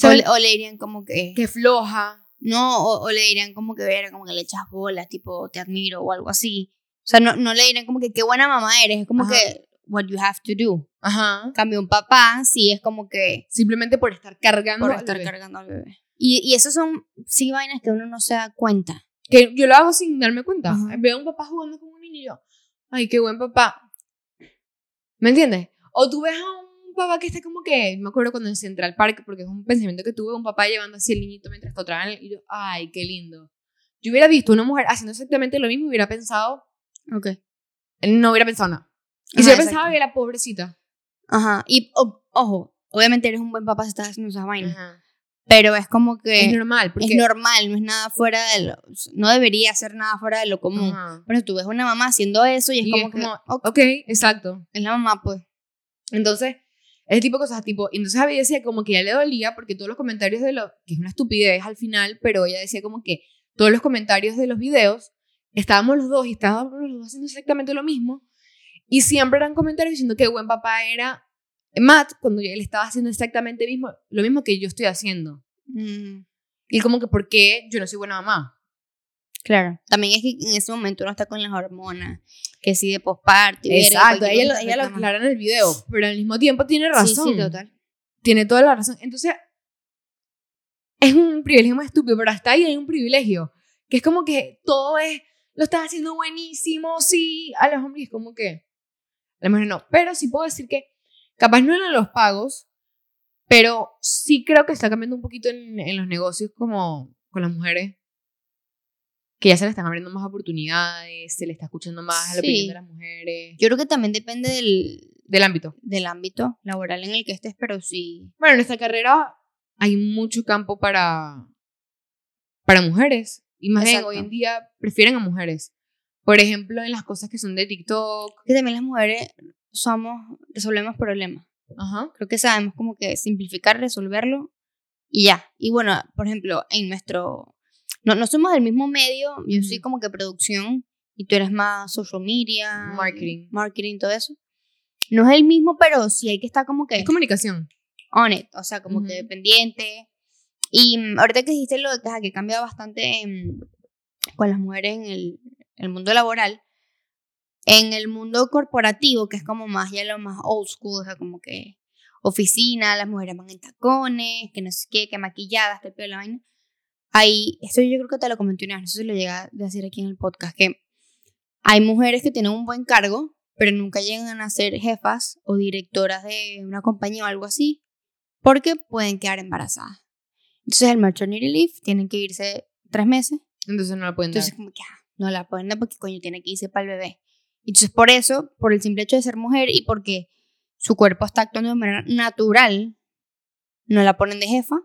O, o le dirían como que... Que floja. No, o, o le dirían como que, ver, como que le echas bolas, tipo, te admiro o algo así. O sea, no, no le dirían como que, qué buena mamá eres. Es como Ajá. que, what you have to do. Ajá. Cambio, un papá sí es como que, Simplemente por estar cargando. por al estar bebé. cargando al bebé. Y, y eso son, sí, vainas que uno no se da cuenta. Que yo lo hago sin darme cuenta. Ajá. Veo a un papá jugando con un niño y yo, ay, qué buen papá. ¿Me entiendes? O tú ves a un papá que está como que, me acuerdo cuando en Central Park, porque es un pensamiento que tuve, un papá llevando así el niñito mientras tocaban y yo, ay, qué lindo. Yo hubiera visto una mujer haciendo exactamente lo mismo y hubiera pensado, Ok. no hubiera pensado nada. Y si hubiera pensado que era pobrecita. Ajá. Y, o- ojo, obviamente eres un buen papá si estás haciendo esas vainas. Ajá. Pero es como que Es normal, porque... es normal, no es nada fuera de lo, no debería ser nada fuera de lo común. Ajá. Pero tú ves una mamá haciendo eso y es Y como es que, como, ok, ok, exacto. es la mamá, pues. Entonces, ese tipo de cosas, tipo, y entonces Abby decía como que ya le dolía porque todos los comentarios de lo, que es una estupidez al final, pero ella decía como que todos los comentarios de los videos, estábamos los dos y estábamos los dos haciendo exactamente lo mismo, y siempre eran comentarios diciendo que buen papá era Matt cuando él estaba haciendo exactamente mismo, lo mismo que yo estoy haciendo. Mm, Y como que, ¿por qué yo no soy buena mamá? claro. También es que en ese momento uno está con las hormonas que sí de postparto. Exacto, ella, lo, ella lo aclara en el video, pero al mismo tiempo tiene razón. Sí, sí, total. Tiene toda la razón. Entonces, es un privilegio más estúpido, pero hasta ahí hay un privilegio, que es como que todo es, lo estás haciendo buenísimo, sí, a los hombres es como que, a lo mejor no, pero sí puedo decir que capaz no eran los pagos, pero sí creo que está cambiando un poquito en, en los negocios como con las mujeres que ya se le están abriendo más oportunidades, se le está escuchando más a la opinión de las mujeres. Yo creo que también depende del, del ámbito. Del ámbito laboral en el que estés, pero sí. Bueno, en esta carrera hay mucho campo para, para mujeres. Y más bien, hoy en día prefieren a mujeres. Por ejemplo, en las cosas que son de TikTok. Que también las mujeres somos, resolvemos problemas. Ajá. Creo que sabemos como que simplificar, resolverlo y ya. Y bueno, por ejemplo, en nuestro no, no somos del mismo medio, yo soy como que producción y tú eres más social media, marketing, marketing, todo eso. No es el mismo, pero sí hay que estar como que... Es comunicación. On it, o sea, como que pendiente. Y mm, ahorita que dijiste lo de que, cambia bastante con las mujeres en el, el mundo laboral, en el mundo corporativo, que es como más ya lo más old school, o sea, como que oficina, las mujeres van en tacones, que no sé qué, que maquilladas, que el pelo la vaina hay, esto yo creo que te lo comenté una vez, eso se lo llega a decir aquí en el podcast, que hay mujeres que tienen un buen cargo, pero nunca llegan a ser jefas o directoras de una compañía o algo así, porque pueden quedar embarazadas. Entonces el maternity leave tienen que irse tres meses. Entonces no la pueden Entonces como que ah, no la pueden dar porque coño tiene que irse para el bebé. Entonces por eso, por el simple hecho de ser mujer y porque su cuerpo está actuando de manera natural, no la ponen de jefa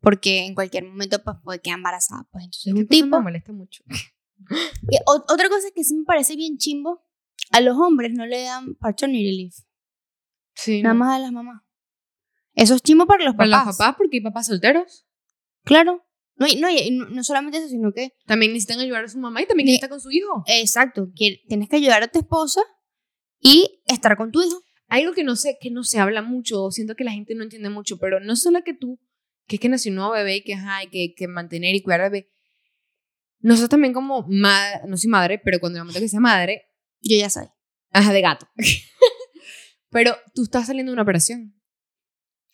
porque en cualquier momento pues puede quedar embarazada. Pues entonces un tipo... me molesta mucho. Y otra cosa que sí me parece bien chimbo, a los hombres no le dan paternity leave. Sí. Nada más a las mamás. Eso es chimbo para los papás. Para los papás, porque hay papás solteros. Claro. No, no, no, solamente eso, sino que... También necesitan ayudar a su mamá y también que estar con su hijo. Exacto. Que tienes que ayudar a tu esposa y estar con tu hijo. Algo que no sé, que no se habla mucho, siento que la gente no entiende mucho, pero no solo que tú que es que nació un nuevo bebé y que hay que, que mantener y cuidar al bebé. Nosotros también como madre, no soy madre, pero cuando el momento que sea madre, yo ya soy. Ajá, de gato. [LAUGHS] pero tú estás saliendo de una operación.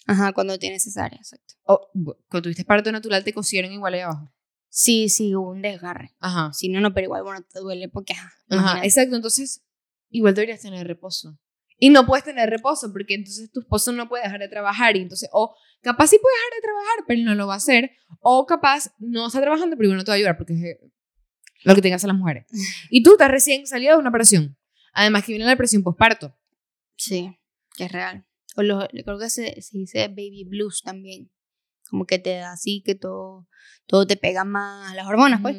Ajá, cuando tienes cesárea, exacto. O cuando tuviste parto natural te cosieron igual ahí abajo. Sí, sí, hubo un desgarre. Ajá. Sí, no, no, pero igual, bueno, te duele porque, ajá. Ajá, exacto. Entonces, igual deberías tener reposo. Y no puedes tener reposo porque entonces tu esposo no puede dejar de trabajar y entonces, o capaz sí puede dejar de trabajar, pero no lo va a hacer, o capaz no está trabajando, pero igual no te va a ayudar porque es lo que tengas a las mujeres. [LAUGHS] Y tú estás recién salida de una operación. Además que viene la depresión postparto. Sí, que es real. O lo, creo que se, se, dice baby blues también. Como que te da así, que todo, todo te pega más las hormonas, pues.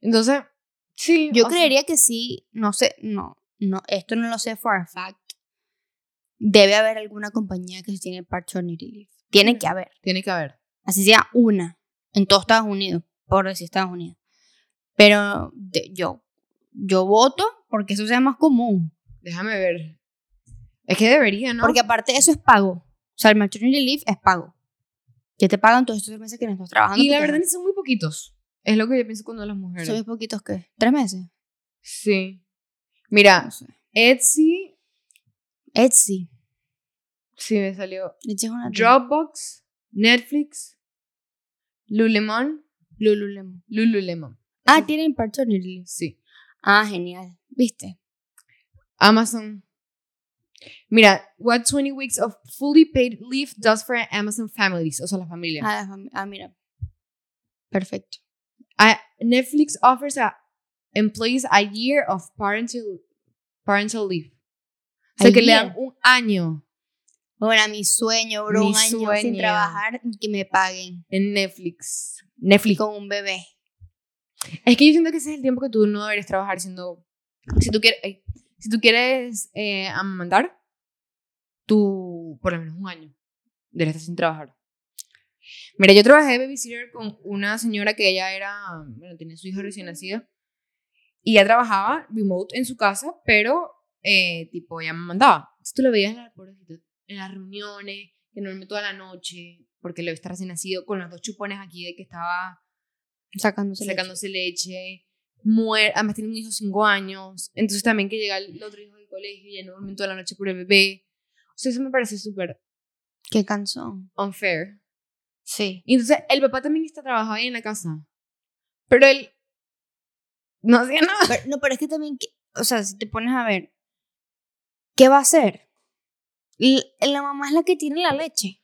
Entonces, sí. Yo creería que sí, no sé, no, no, esto no lo sé for a fact. Debe haber alguna compañía que tiene paternity leave. Tiene que haber. Tiene que haber. Así sea una en todo Estados Unidos, por decir Estados Unidos. Pero yo, yo voto porque eso sea más común. Déjame ver. Es que debería, ¿no? Porque aparte eso es pago. O sea, el maternity leave es pago. Que te pagan todos estos meses que no estás trabajando. Y la verdad son muy poquitos. Es lo que yo pienso cuando las mujeres. ¿Son muy poquitos qué? ¿Tres meses? Sí. Mira, Etsy. Etsy. Sí, me salió. Dropbox, Netflix, Lululemon. Lululemon. Lululemon. Ah, tienen paternity Sí. Ah, genial. ¿Viste? Amazon. Mira, what 20 weeks of fully paid leave does for Amazon families, o sea, la familia. Ah, ah mira. Perfecto. Netflix offers a employees a year of parental, parental leave. O sea, que le dan un año. Bueno, mi sueño, bro, un año sin trabajar y que me paguen. En Netflix. Netflix. Con un bebé. Es que yo siento que ese es el tiempo que tú no deberías trabajar siendo... Si tú quieres, si tú quieres eh, amamantar, tú por lo menos un año deberías estar sin trabajar. Mira, yo trabajé de babysitter con una señora que ella era, bueno, tenía su hijo recién nacido y ella trabajaba remote en su casa, pero eh, tipo, ella me mandaba. Entonces tú lo veías en, en las reuniones, que no toda la noche, porque le estar recién nacido, con los dos chupones aquí de que estaba sacándose, sacándose leche. muere, además tiene un hijo de 5 años, entonces también que llega el otro hijo del colegio y ya no duerme toda la noche por el bebé. O sea, eso me parece súper Qué cansón. unfair. Sí. Y entonces el papá también está trabajando ahí en la casa. Pero él no nada. Pero, no, pero es que también, que- o sea, si te pones a ver, ¿qué va a hacer? La mamá es la que tiene la leche.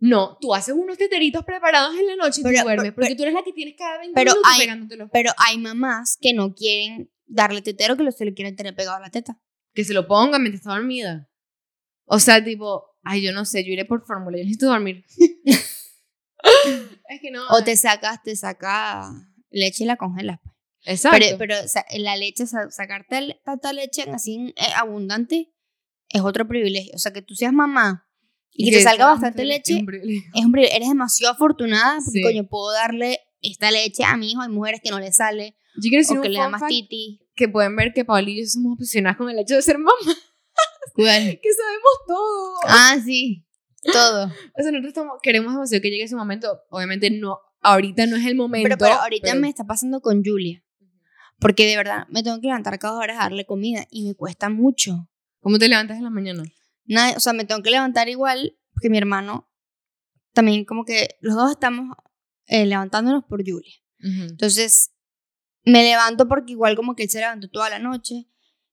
No, tú haces unos teteritos preparados en la noche y Pero- tú duermes, pero- porque tú eres la que tienes cada 20 pero minutos hay-. Pero hay mamás que no quieren darle tetero, que lo- se le quieren tener pegado a la teta. Que se lo ponga mientras está dormida. O sea, tipo, ay, yo no sé, yo iré por fórmula, yo necesito dormir. [LAUGHS] es que no. O te sacas, te saca leche y la congelas. Exacto. Pero, pero o sea, la leche, sa- sacarte tanta leche en así eh, abundante es otro privilegio. O sea, que tú seas mamá y que, te salga bastante leche, es un privilegio. Eres demasiado afortunada porque, Sí. coño, puedo darle esta leche a mi hijo. Hay mujeres que no le sale Yo quiero decir o que le da fact mastitis. que pueden ver que Paul y yo somos obsesionadas con el hecho de ser mamá, [LAUGHS] que sabemos todo. Ah, sí. Todo. [GASPS] O sea, nosotros estamos, queremos demasiado que llegue ese momento. Obviamente no, ahorita no es el momento. Pero, pero ahorita pero- me está pasando con Julia. Porque de verdad me tengo que levantar cada hora a darle comida y me cuesta mucho. ¿Cómo te levantas en la mañana? Nada, o sea, me tengo que levantar igual porque mi hermano también como que los dos estamos eh, levantándonos por Julia. Entonces, me levanto porque igual como que él se levantó toda la noche.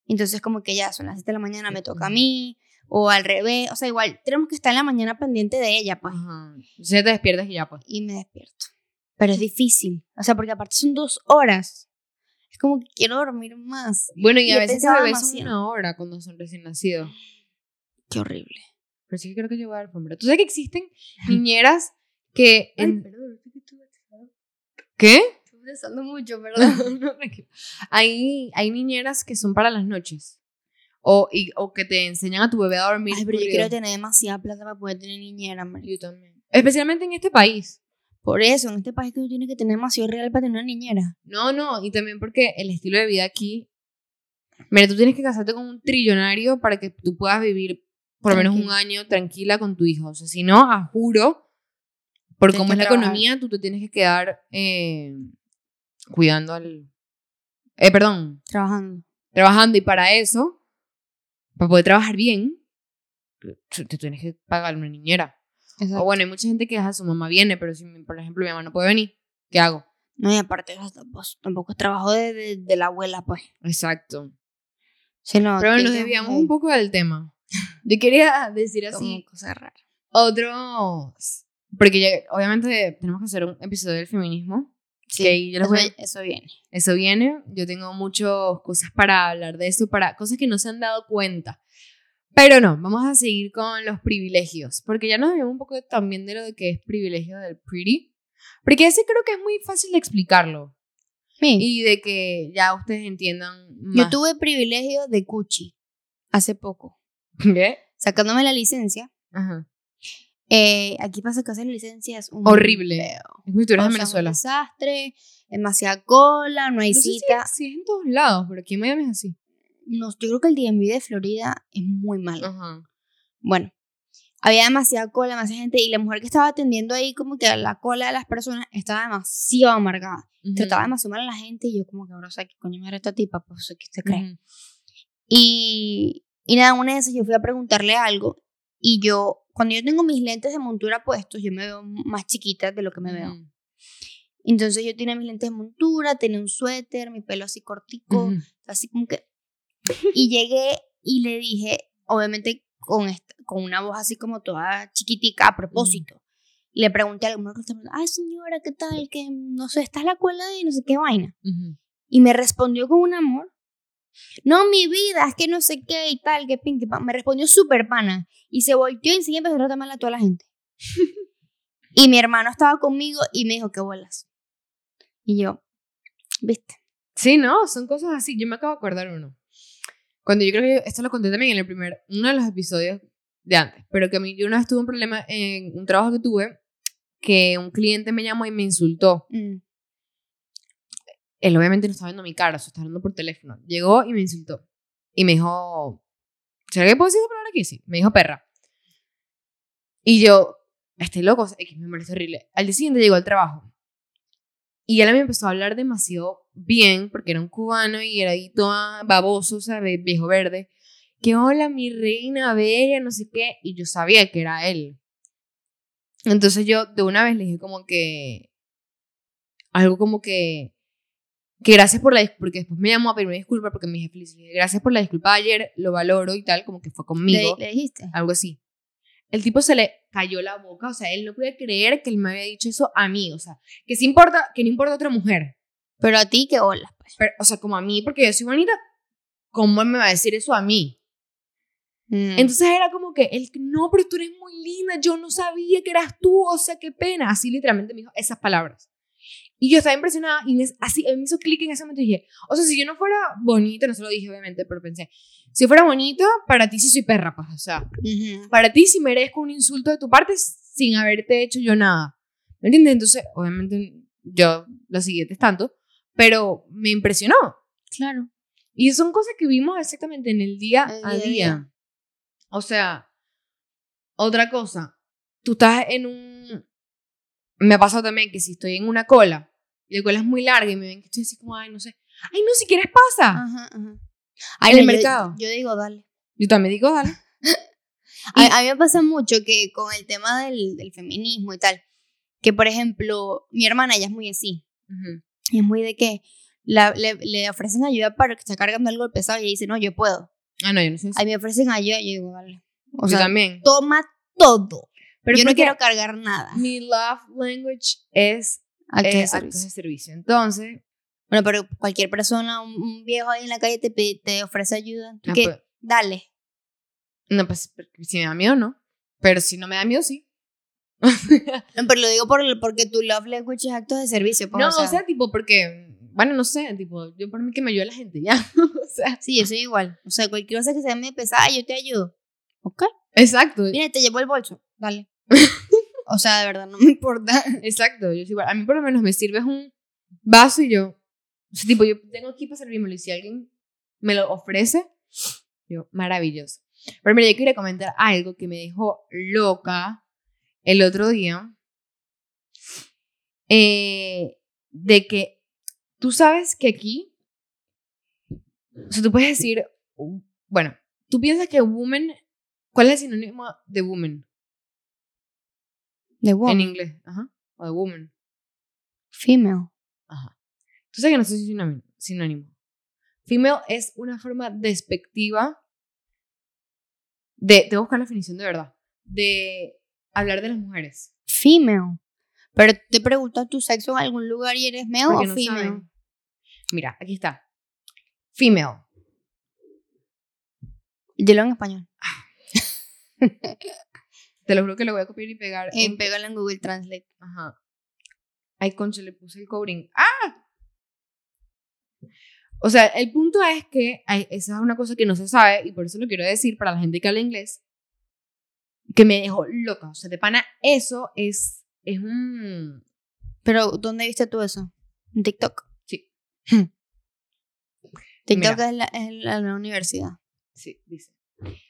Entonces, como que ya son las 7 de la mañana, me toca a mí. O al revés. O sea, igual tenemos que estar en la mañana pendiente de ella, pues. Ajá. Entonces te despiertas y ya, pues. Y me despierto. Pero es difícil. O sea, porque aparte son dos horas. Es como que quiero dormir más. Bueno, y Y a veces pensado bebés una hora cuando son recién nacidos. Qué horrible. Pero sí que creo que yo voy a dar alfombra. ¿Tú sabes que existen niñeras que... en- ¿Qué? Estoy pensando mucho, perdón. [LAUGHS] No, hay, hay niñeras que son para las noches. O, y, o que te enseñan a tu bebé a dormir. Ay, pero yo quiero tener demasiada plata para poder tener niñera, marico. Yo también. Especialmente en este país. Por eso, en este país que tú tienes que tener demasiado real para tener una niñera. No, no, y también porque el estilo de vida aquí. Mira, tú tienes que casarte con un trillonario para que tú puedas vivir por lo menos un año tranquila con tu hijo. O sea, si no, a juro, por Tienes cómo es la trabajar. economía, tú te tienes que quedar eh, cuidando al. Eh, perdón, Trabajando. trabajando. Y para eso, para poder trabajar bien, te tienes que pagar una niñera. Exacto. O bueno, hay mucha gente que a su mamá viene, pero si, por ejemplo, mi mamá no puede venir, ¿qué hago? No, y aparte, eso tampoco, es trabajo de, de, de la abuela, pues. Exacto. No, Pero nos es desviamos un poco del tema. [LAUGHS] Yo quería decir así cosa rara. otros, porque ya- obviamente tenemos que hacer un episodio del feminismo. Sí, que ahí yo les eso, voy a- eso viene. eso viene. Yo tengo muchas cosas para hablar de eso, para cosas que no se han dado cuenta. Pero no, vamos a seguir con los privilegios, porque ya nos vimos un poco también de lo de que es privilegio del pretty. Porque ese creo que es muy fácil de explicarlo Sí. y de que ya ustedes entiendan Yo tuve privilegio de Cuchi hace poco. ¿Qué? Sacándome la licencia. Ajá. Eh, aquí pasa que hacer licencia es un Horrible. Es de sea, es un Venezuela. desastre, demasiada cola, no hay No sé si cita. si es en todos lados, pero aquí en Miami es así. No, yo creo que el DMV de Florida es muy malo. Ajá. Bueno, había demasiada cola, demasiada gente y la mujer que estaba atendiendo ahí como que la cola de las personas estaba demasiado amargada. Trataba demasiado mal a la gente y yo como que ahora, o sea, ¿qué coño me era esta tipa? Pues, ¿qué se cree? Ujú. Y, y nada, una de esas yo fui a preguntarle algo y yo, cuando yo tengo mis lentes de montura puestos, yo me veo más chiquita de lo que me veo. Entonces yo tenía mis lentes de montura, tenía un suéter, mi pelo así cortico, Ujú. así como que... Y llegué y le dije, obviamente con, esta- con una voz así como toda chiquitica a propósito. Le pregunté a alguna cosa, ay señora, ¿qué tal? Que no sé, ¿estás la cuela de no sé qué vaina? Y me respondió con un amor. No, mi vida, es que no sé qué y tal, que pin, que pan. Me respondió súper pana. Y se volteó y enseguida empezó a tratar mal a toda la gente. [LAUGHS] y mi hermano estaba conmigo y me dijo, ¿qué bolas? Y yo, ¿viste? Sí, no, son cosas así. Yo me acabo de acordar uno. Cuando yo creo que esto lo conté también en el primer, uno de los episodios de antes, pero que a mí yo una vez tuve un problema en un trabajo que tuve, que un cliente me llamó y me insultó. Mm. Él obviamente no estaba viendo mi cara, se estaba hablando por teléfono. Llegó y me insultó. Y me dijo, ¿será que puedo decir esa palabra aquí? Sí. Me dijo perra. Y yo, estoy loco, X, me parece horrible. Al día siguiente llegó al trabajo. Y él me empezó a hablar demasiado bien, porque era un cubano y era ahí toda baboso, ¿sabes? Viejo verde. Que hola, mi reina bella, no sé qué. Y yo sabía que era él. Entonces yo de una vez le dije como que... Algo como que... Que gracias por la disculpa, porque después me llamó a pedirme disculpas porque me dije. Gracias por la disculpa ayer, lo valoro y tal, como que fue conmigo. ¿Le, dijiste? Algo así. El tipo se le cayó la boca, o sea, él no podía creer que él me había dicho eso a mí, o sea, que sí importa, que no importa otra mujer. Pero a ti, qué hola. Pues. Pero, o sea, como a mí, porque yo soy bonita, ¿cómo él me va a decir eso a mí? Mm. Entonces era como que él, no, pero tú eres muy linda, yo no sabía que eras tú, o sea, qué pena. Así literalmente me dijo esas palabras. Y yo estaba impresionada y me, así me hizo clic en ese momento y dije, o sea, si yo no fuera bonita, no se lo dije obviamente, pero pensé, si fuera bonita, para ti sí soy perra, pues, o sea, Ujú. para ti sí merezco un insulto de tu parte sin haberte hecho yo nada. ¿Me entiendes? Entonces, obviamente yo lo seguí testando, pero me impresionó. Claro. Y son cosas que vimos exactamente en el día El a día a día. día. O sea, otra cosa, tú estás en un... Me ha pasado también que si estoy en una cola y la cola es muy larga y me ven que estoy así como, ay, no sé, ay, no, si quieres pasa. Ajá, ajá. En Ay, el no, yo- mercado. Yo, digo, dale. Yo también digo, dale. [LAUGHS] A, a mí me pasa mucho que con el tema del, del feminismo y tal, que por ejemplo, mi hermana, ella es muy así. Ujú. Y es muy de que la- le, le ofrecen ayuda para que está cargando algo pesado y ella dice, no, yo puedo. Ah, no, yo no sé. A mí me ofrecen ayuda y yo digo, dale. O yo sea, también. toma todo. Pero yo no quiero cargar nada. Mi love language es Actos de eh, actos servicio. de servicio. Entonces, Bueno, pero cualquier persona, un, un viejo ahí en la calle te, pide- te ofrece ayuda. ¿tú no, qué? pues, Dale. no, pues, si me da miedo, no. Pero si no me da miedo, sí. No, pero lo digo por, porque tu love language es actos de servicio. Pues, no, o sea, tipo, porque, bueno, no sé, tipo, yo por mí que me ayude la gente, ya. [LAUGHS] o sea, Sí, yo soy igual. O sea, cualquier cosa que sea muy pesada, yo te ayudo. ¿Ok? exacto. Mira, te llevo el bolso. Dale. [LAUGHS] o sea, de verdad, no me importa. Exacto, yo igual. A mí por lo menos me sirves un vaso y yo, tipo, yo tengo aquí para servirme y si alguien me lo ofrece, yo, maravilloso. Pero mira, yo quería comentar algo que me dejó loca el otro día, eh, de que tú sabes que aquí, o sea, tú puedes decir, bueno, tú piensas que woman, ¿cuál es el sinónimo de woman En inglés? Ajá, o de woman. Female. Ajá. Tú sabes que no es sinónimo. sinónimo. Female es una forma despectiva de. Te voy a buscar la definición de verdad. De hablar de las mujeres. Female. Pero te preguntas tu sexo en algún lugar y eres male Porque o no female. saben. Mira, aquí está. Female. Dilo en español. [LAUGHS] Te lo juro que lo voy a copiar y pegar. Eh, en- pégalo en Google Translate. Ajá. Ay, concha, le puse el coding. ¡Ah! O sea, el punto es que hay- esa es una cosa que no se sabe y por eso lo quiero decir para la gente que habla inglés, que me dejó loca. O sea, de pana, eso es, es un... Pero, ¿dónde viste tú eso? En TikTok. Sí. TikTok Mira. es la, es la, la universidad. Sí, dice.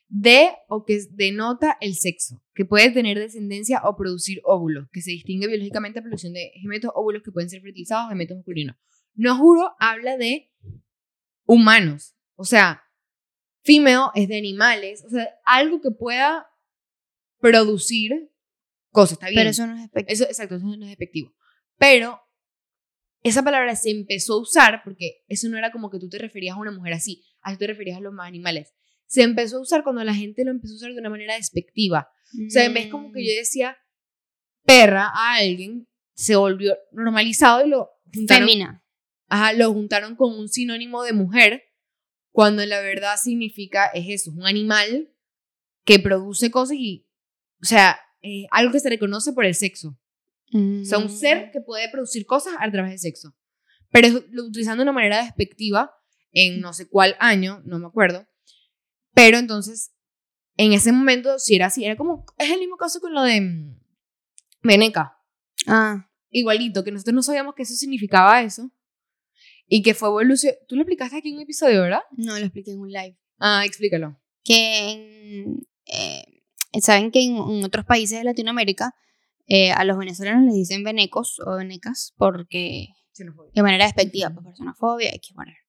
De o que denota el sexo, que puede tener descendencia o producir óvulos, que se distingue biológicamente a producción de gemetos óvulos que pueden ser fertilizados o gemetos masculinos. No juro, habla de humanos. O sea, female es de animales. O sea, algo que pueda producir cosas, está bien. Pero eso no es espectacular. Eso, exacto, eso no es despectivo. Pero esa palabra se empezó a usar porque eso no era como que tú te referías a una mujer así, así te referías a los más animales. Se empezó a usar cuando la gente lo empezó a usar de una manera despectiva. O sea, en vez como que yo decía perra a alguien, se volvió normalizado y lo juntaron, Femina. ajá, lo juntaron con un sinónimo de mujer, cuando la verdad significa, es eso, es un animal que produce cosas y, o sea, eh, algo que se reconoce por el sexo. O sea, un Mm. ser que puede producir cosas a través del sexo. Pero lo utilizando de una manera despectiva en no sé cuál año, no me acuerdo. Pero entonces, en ese momento, si era así, era como, es el mismo caso con lo de mm, Veneca. Ah, Igualito, que nosotros no sabíamos que eso significaba eso. Y que fue evolución. Tú lo explicaste aquí en un episodio, ¿verdad? no lo expliqué en un live. Ah, explícalo. Que en, eh, saben que en, en otros países de Latinoamérica eh, a los venezolanos les dicen venecos o venecas porque Xenofobia. de manera despectiva, pues personafobia, X, whatever.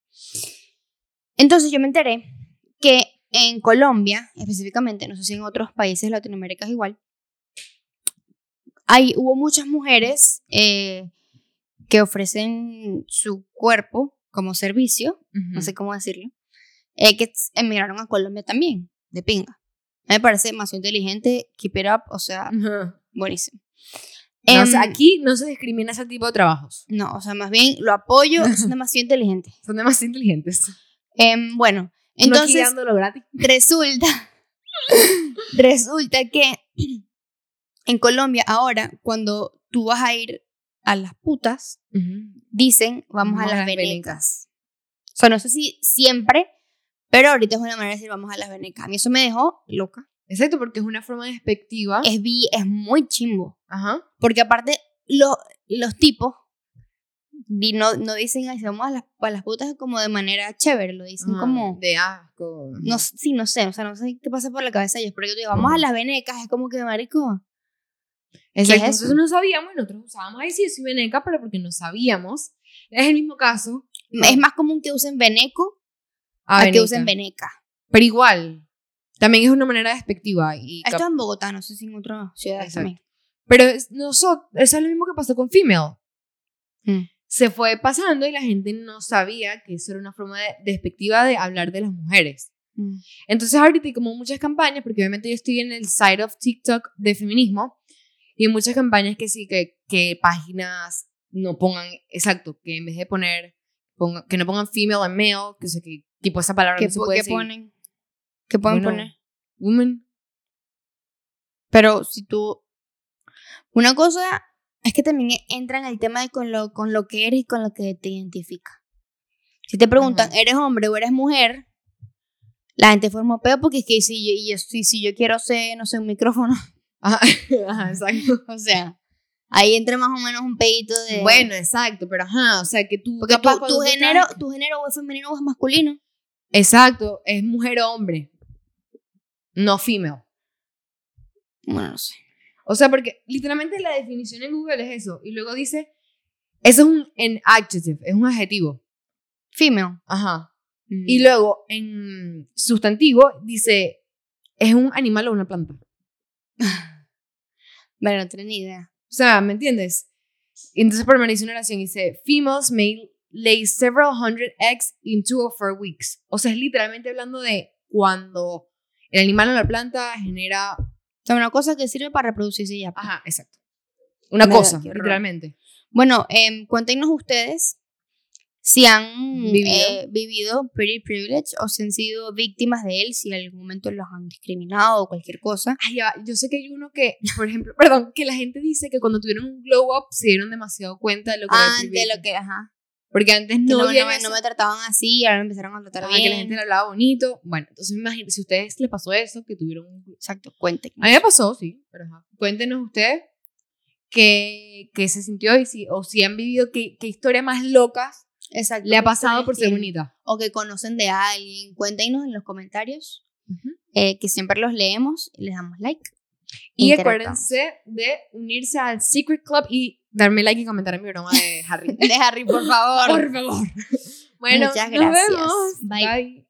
Entonces yo me enteré que en Colombia, específicamente, no sé si en otros países de Latinoamérica es igual, hay, hubo muchas mujeres eh, que ofrecen su cuerpo como servicio, no sé cómo decirlo, eh, que emigraron a Colombia también, de pinga. Me parece demasiado inteligente, keep it up, o sea, Ajá. buenísimo. No, o sea, aquí no se discrimina ese tipo de trabajos. No, o sea, más bien lo apoyo, son [LAUGHS] demasiado inteligentes. Son demasiado inteligentes. Em, bueno, entonces dándolo gratis. [LAUGHS] resulta, [LAUGHS] resulta que en Colombia ahora, cuando tú vas a ir a las putas, dicen vamos, a las venecas. O sea, no sé si siempre, pero ahorita es una manera de decir vamos a las venecas. A mí eso me dejó loca. Exacto, porque es una forma despectiva. Es, vi, es muy chimbo. Ajá. Porque aparte, lo- los tipos di- no, no dicen, "Ay, vamos a las, a las putas como de manera chévere, lo dicen Ajá. como... De asco. No, sí, no sé, o sea, no sé qué pasa por la cabeza de ellos, pero yo digo, vamos a las venecas, es como que, marico, Exacto. ¿Qué es eso? Nosotros no sabíamos y nosotros usábamos, ay, sí, soy veneca, pero porque no sabíamos. Es el mismo caso. es más común que usen veneco A, a, que veneca. usen veneca. Pero igual, también es una manera despectiva. Y Esto en Bogotá, no sé si en otras ciudades Exacto. también. Pero es, nosotros, eso es lo mismo que pasó con Female. Mm. Se fue pasando y la gente no sabía que eso era una forma de- despectiva de hablar de las mujeres. Mm. Entonces ahorita hay como muchas campañas, porque obviamente yo estoy en el side of TikTok de feminismo, y hay muchas campañas que sí, que, que páginas no pongan, exacto, que en vez de poner, ponga- que no pongan female and male, que, o sea, que tipo esa palabra ¿Qué, no se puede qué decir. ponen? ¿Qué pueden Bueno, poner? Woman. Pero si tú... Una cosa es que también entra en el tema de con lo, con lo que eres y con lo que te identifica. Si te preguntan, Ajá. ¿eres hombre o eres mujer? La gente forma peor porque es que si yo, y yo- si, si yo quiero ser, no sé, un micrófono, [LAUGHS] Ajá, ajá, exacto. o sea, ahí entra más o menos un pedito de... Bueno, exacto, pero ajá, o sea, que tú... porque capaz tu, género, estás- tu género o es femenino o es masculino. Exacto, es mujer o hombre, no female. Bueno, no sé. O sea, porque literalmente la definición en Google es eso. Y luego dice, eso es un an adjective, es un adjetivo. Female. Ajá. Mm. Y luego en sustantivo dice, es un animal o una planta. [LAUGHS] Bueno, no tengo ni idea. O sea, ¿me entiendes? Y entonces permanece una oración y dice, females may lay several hundred eggs in two or four weeks. O sea, es literalmente hablando de cuando el animal o la planta genera... Sea, una cosa que sirve para reproducirse ya. Ajá, exacto. Una Mira, cosa, horror. literalmente. Bueno, em, cuéntenos ustedes si han Vivido. eh, vivido pretty privilege o si han sido víctimas de él, si en algún momento los han discriminado o cualquier cosa. Ay, ya, yo sé que hay uno que, por ejemplo, [LAUGHS] perdón, que la gente dice que cuando tuvieron un glow up se dieron demasiado cuenta de lo que era el Ah, de privilegio. lo que, ajá. Porque antes no, no, no no me trataban así ahora me empezaron a tratar bien. que la gente le hablaba bonito. Bueno, entonces imagínense, si a ustedes les pasó eso, que tuvieron un... Exacto, cuenten. A mí me pasó, sí, pero ajá. Cuéntenos ustedes qué, qué se sintió y si, o si han vivido, qué, qué historia más locas Exacto. le ha ¿qué pasado historias por ser bonita. O que conocen de alguien. Cuéntenos en los comentarios, eh, que siempre los leemos y les damos like. Y acuérdense de unirse al Secret Club y darme like y comentar en mi broma de Harry. [LAUGHS] De Harry, por favor. Por favor. Bueno, Muchas nos gracias. vemos. Bye. Bye.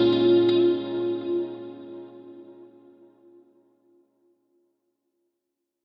[LAUGHS] [LAUGHS]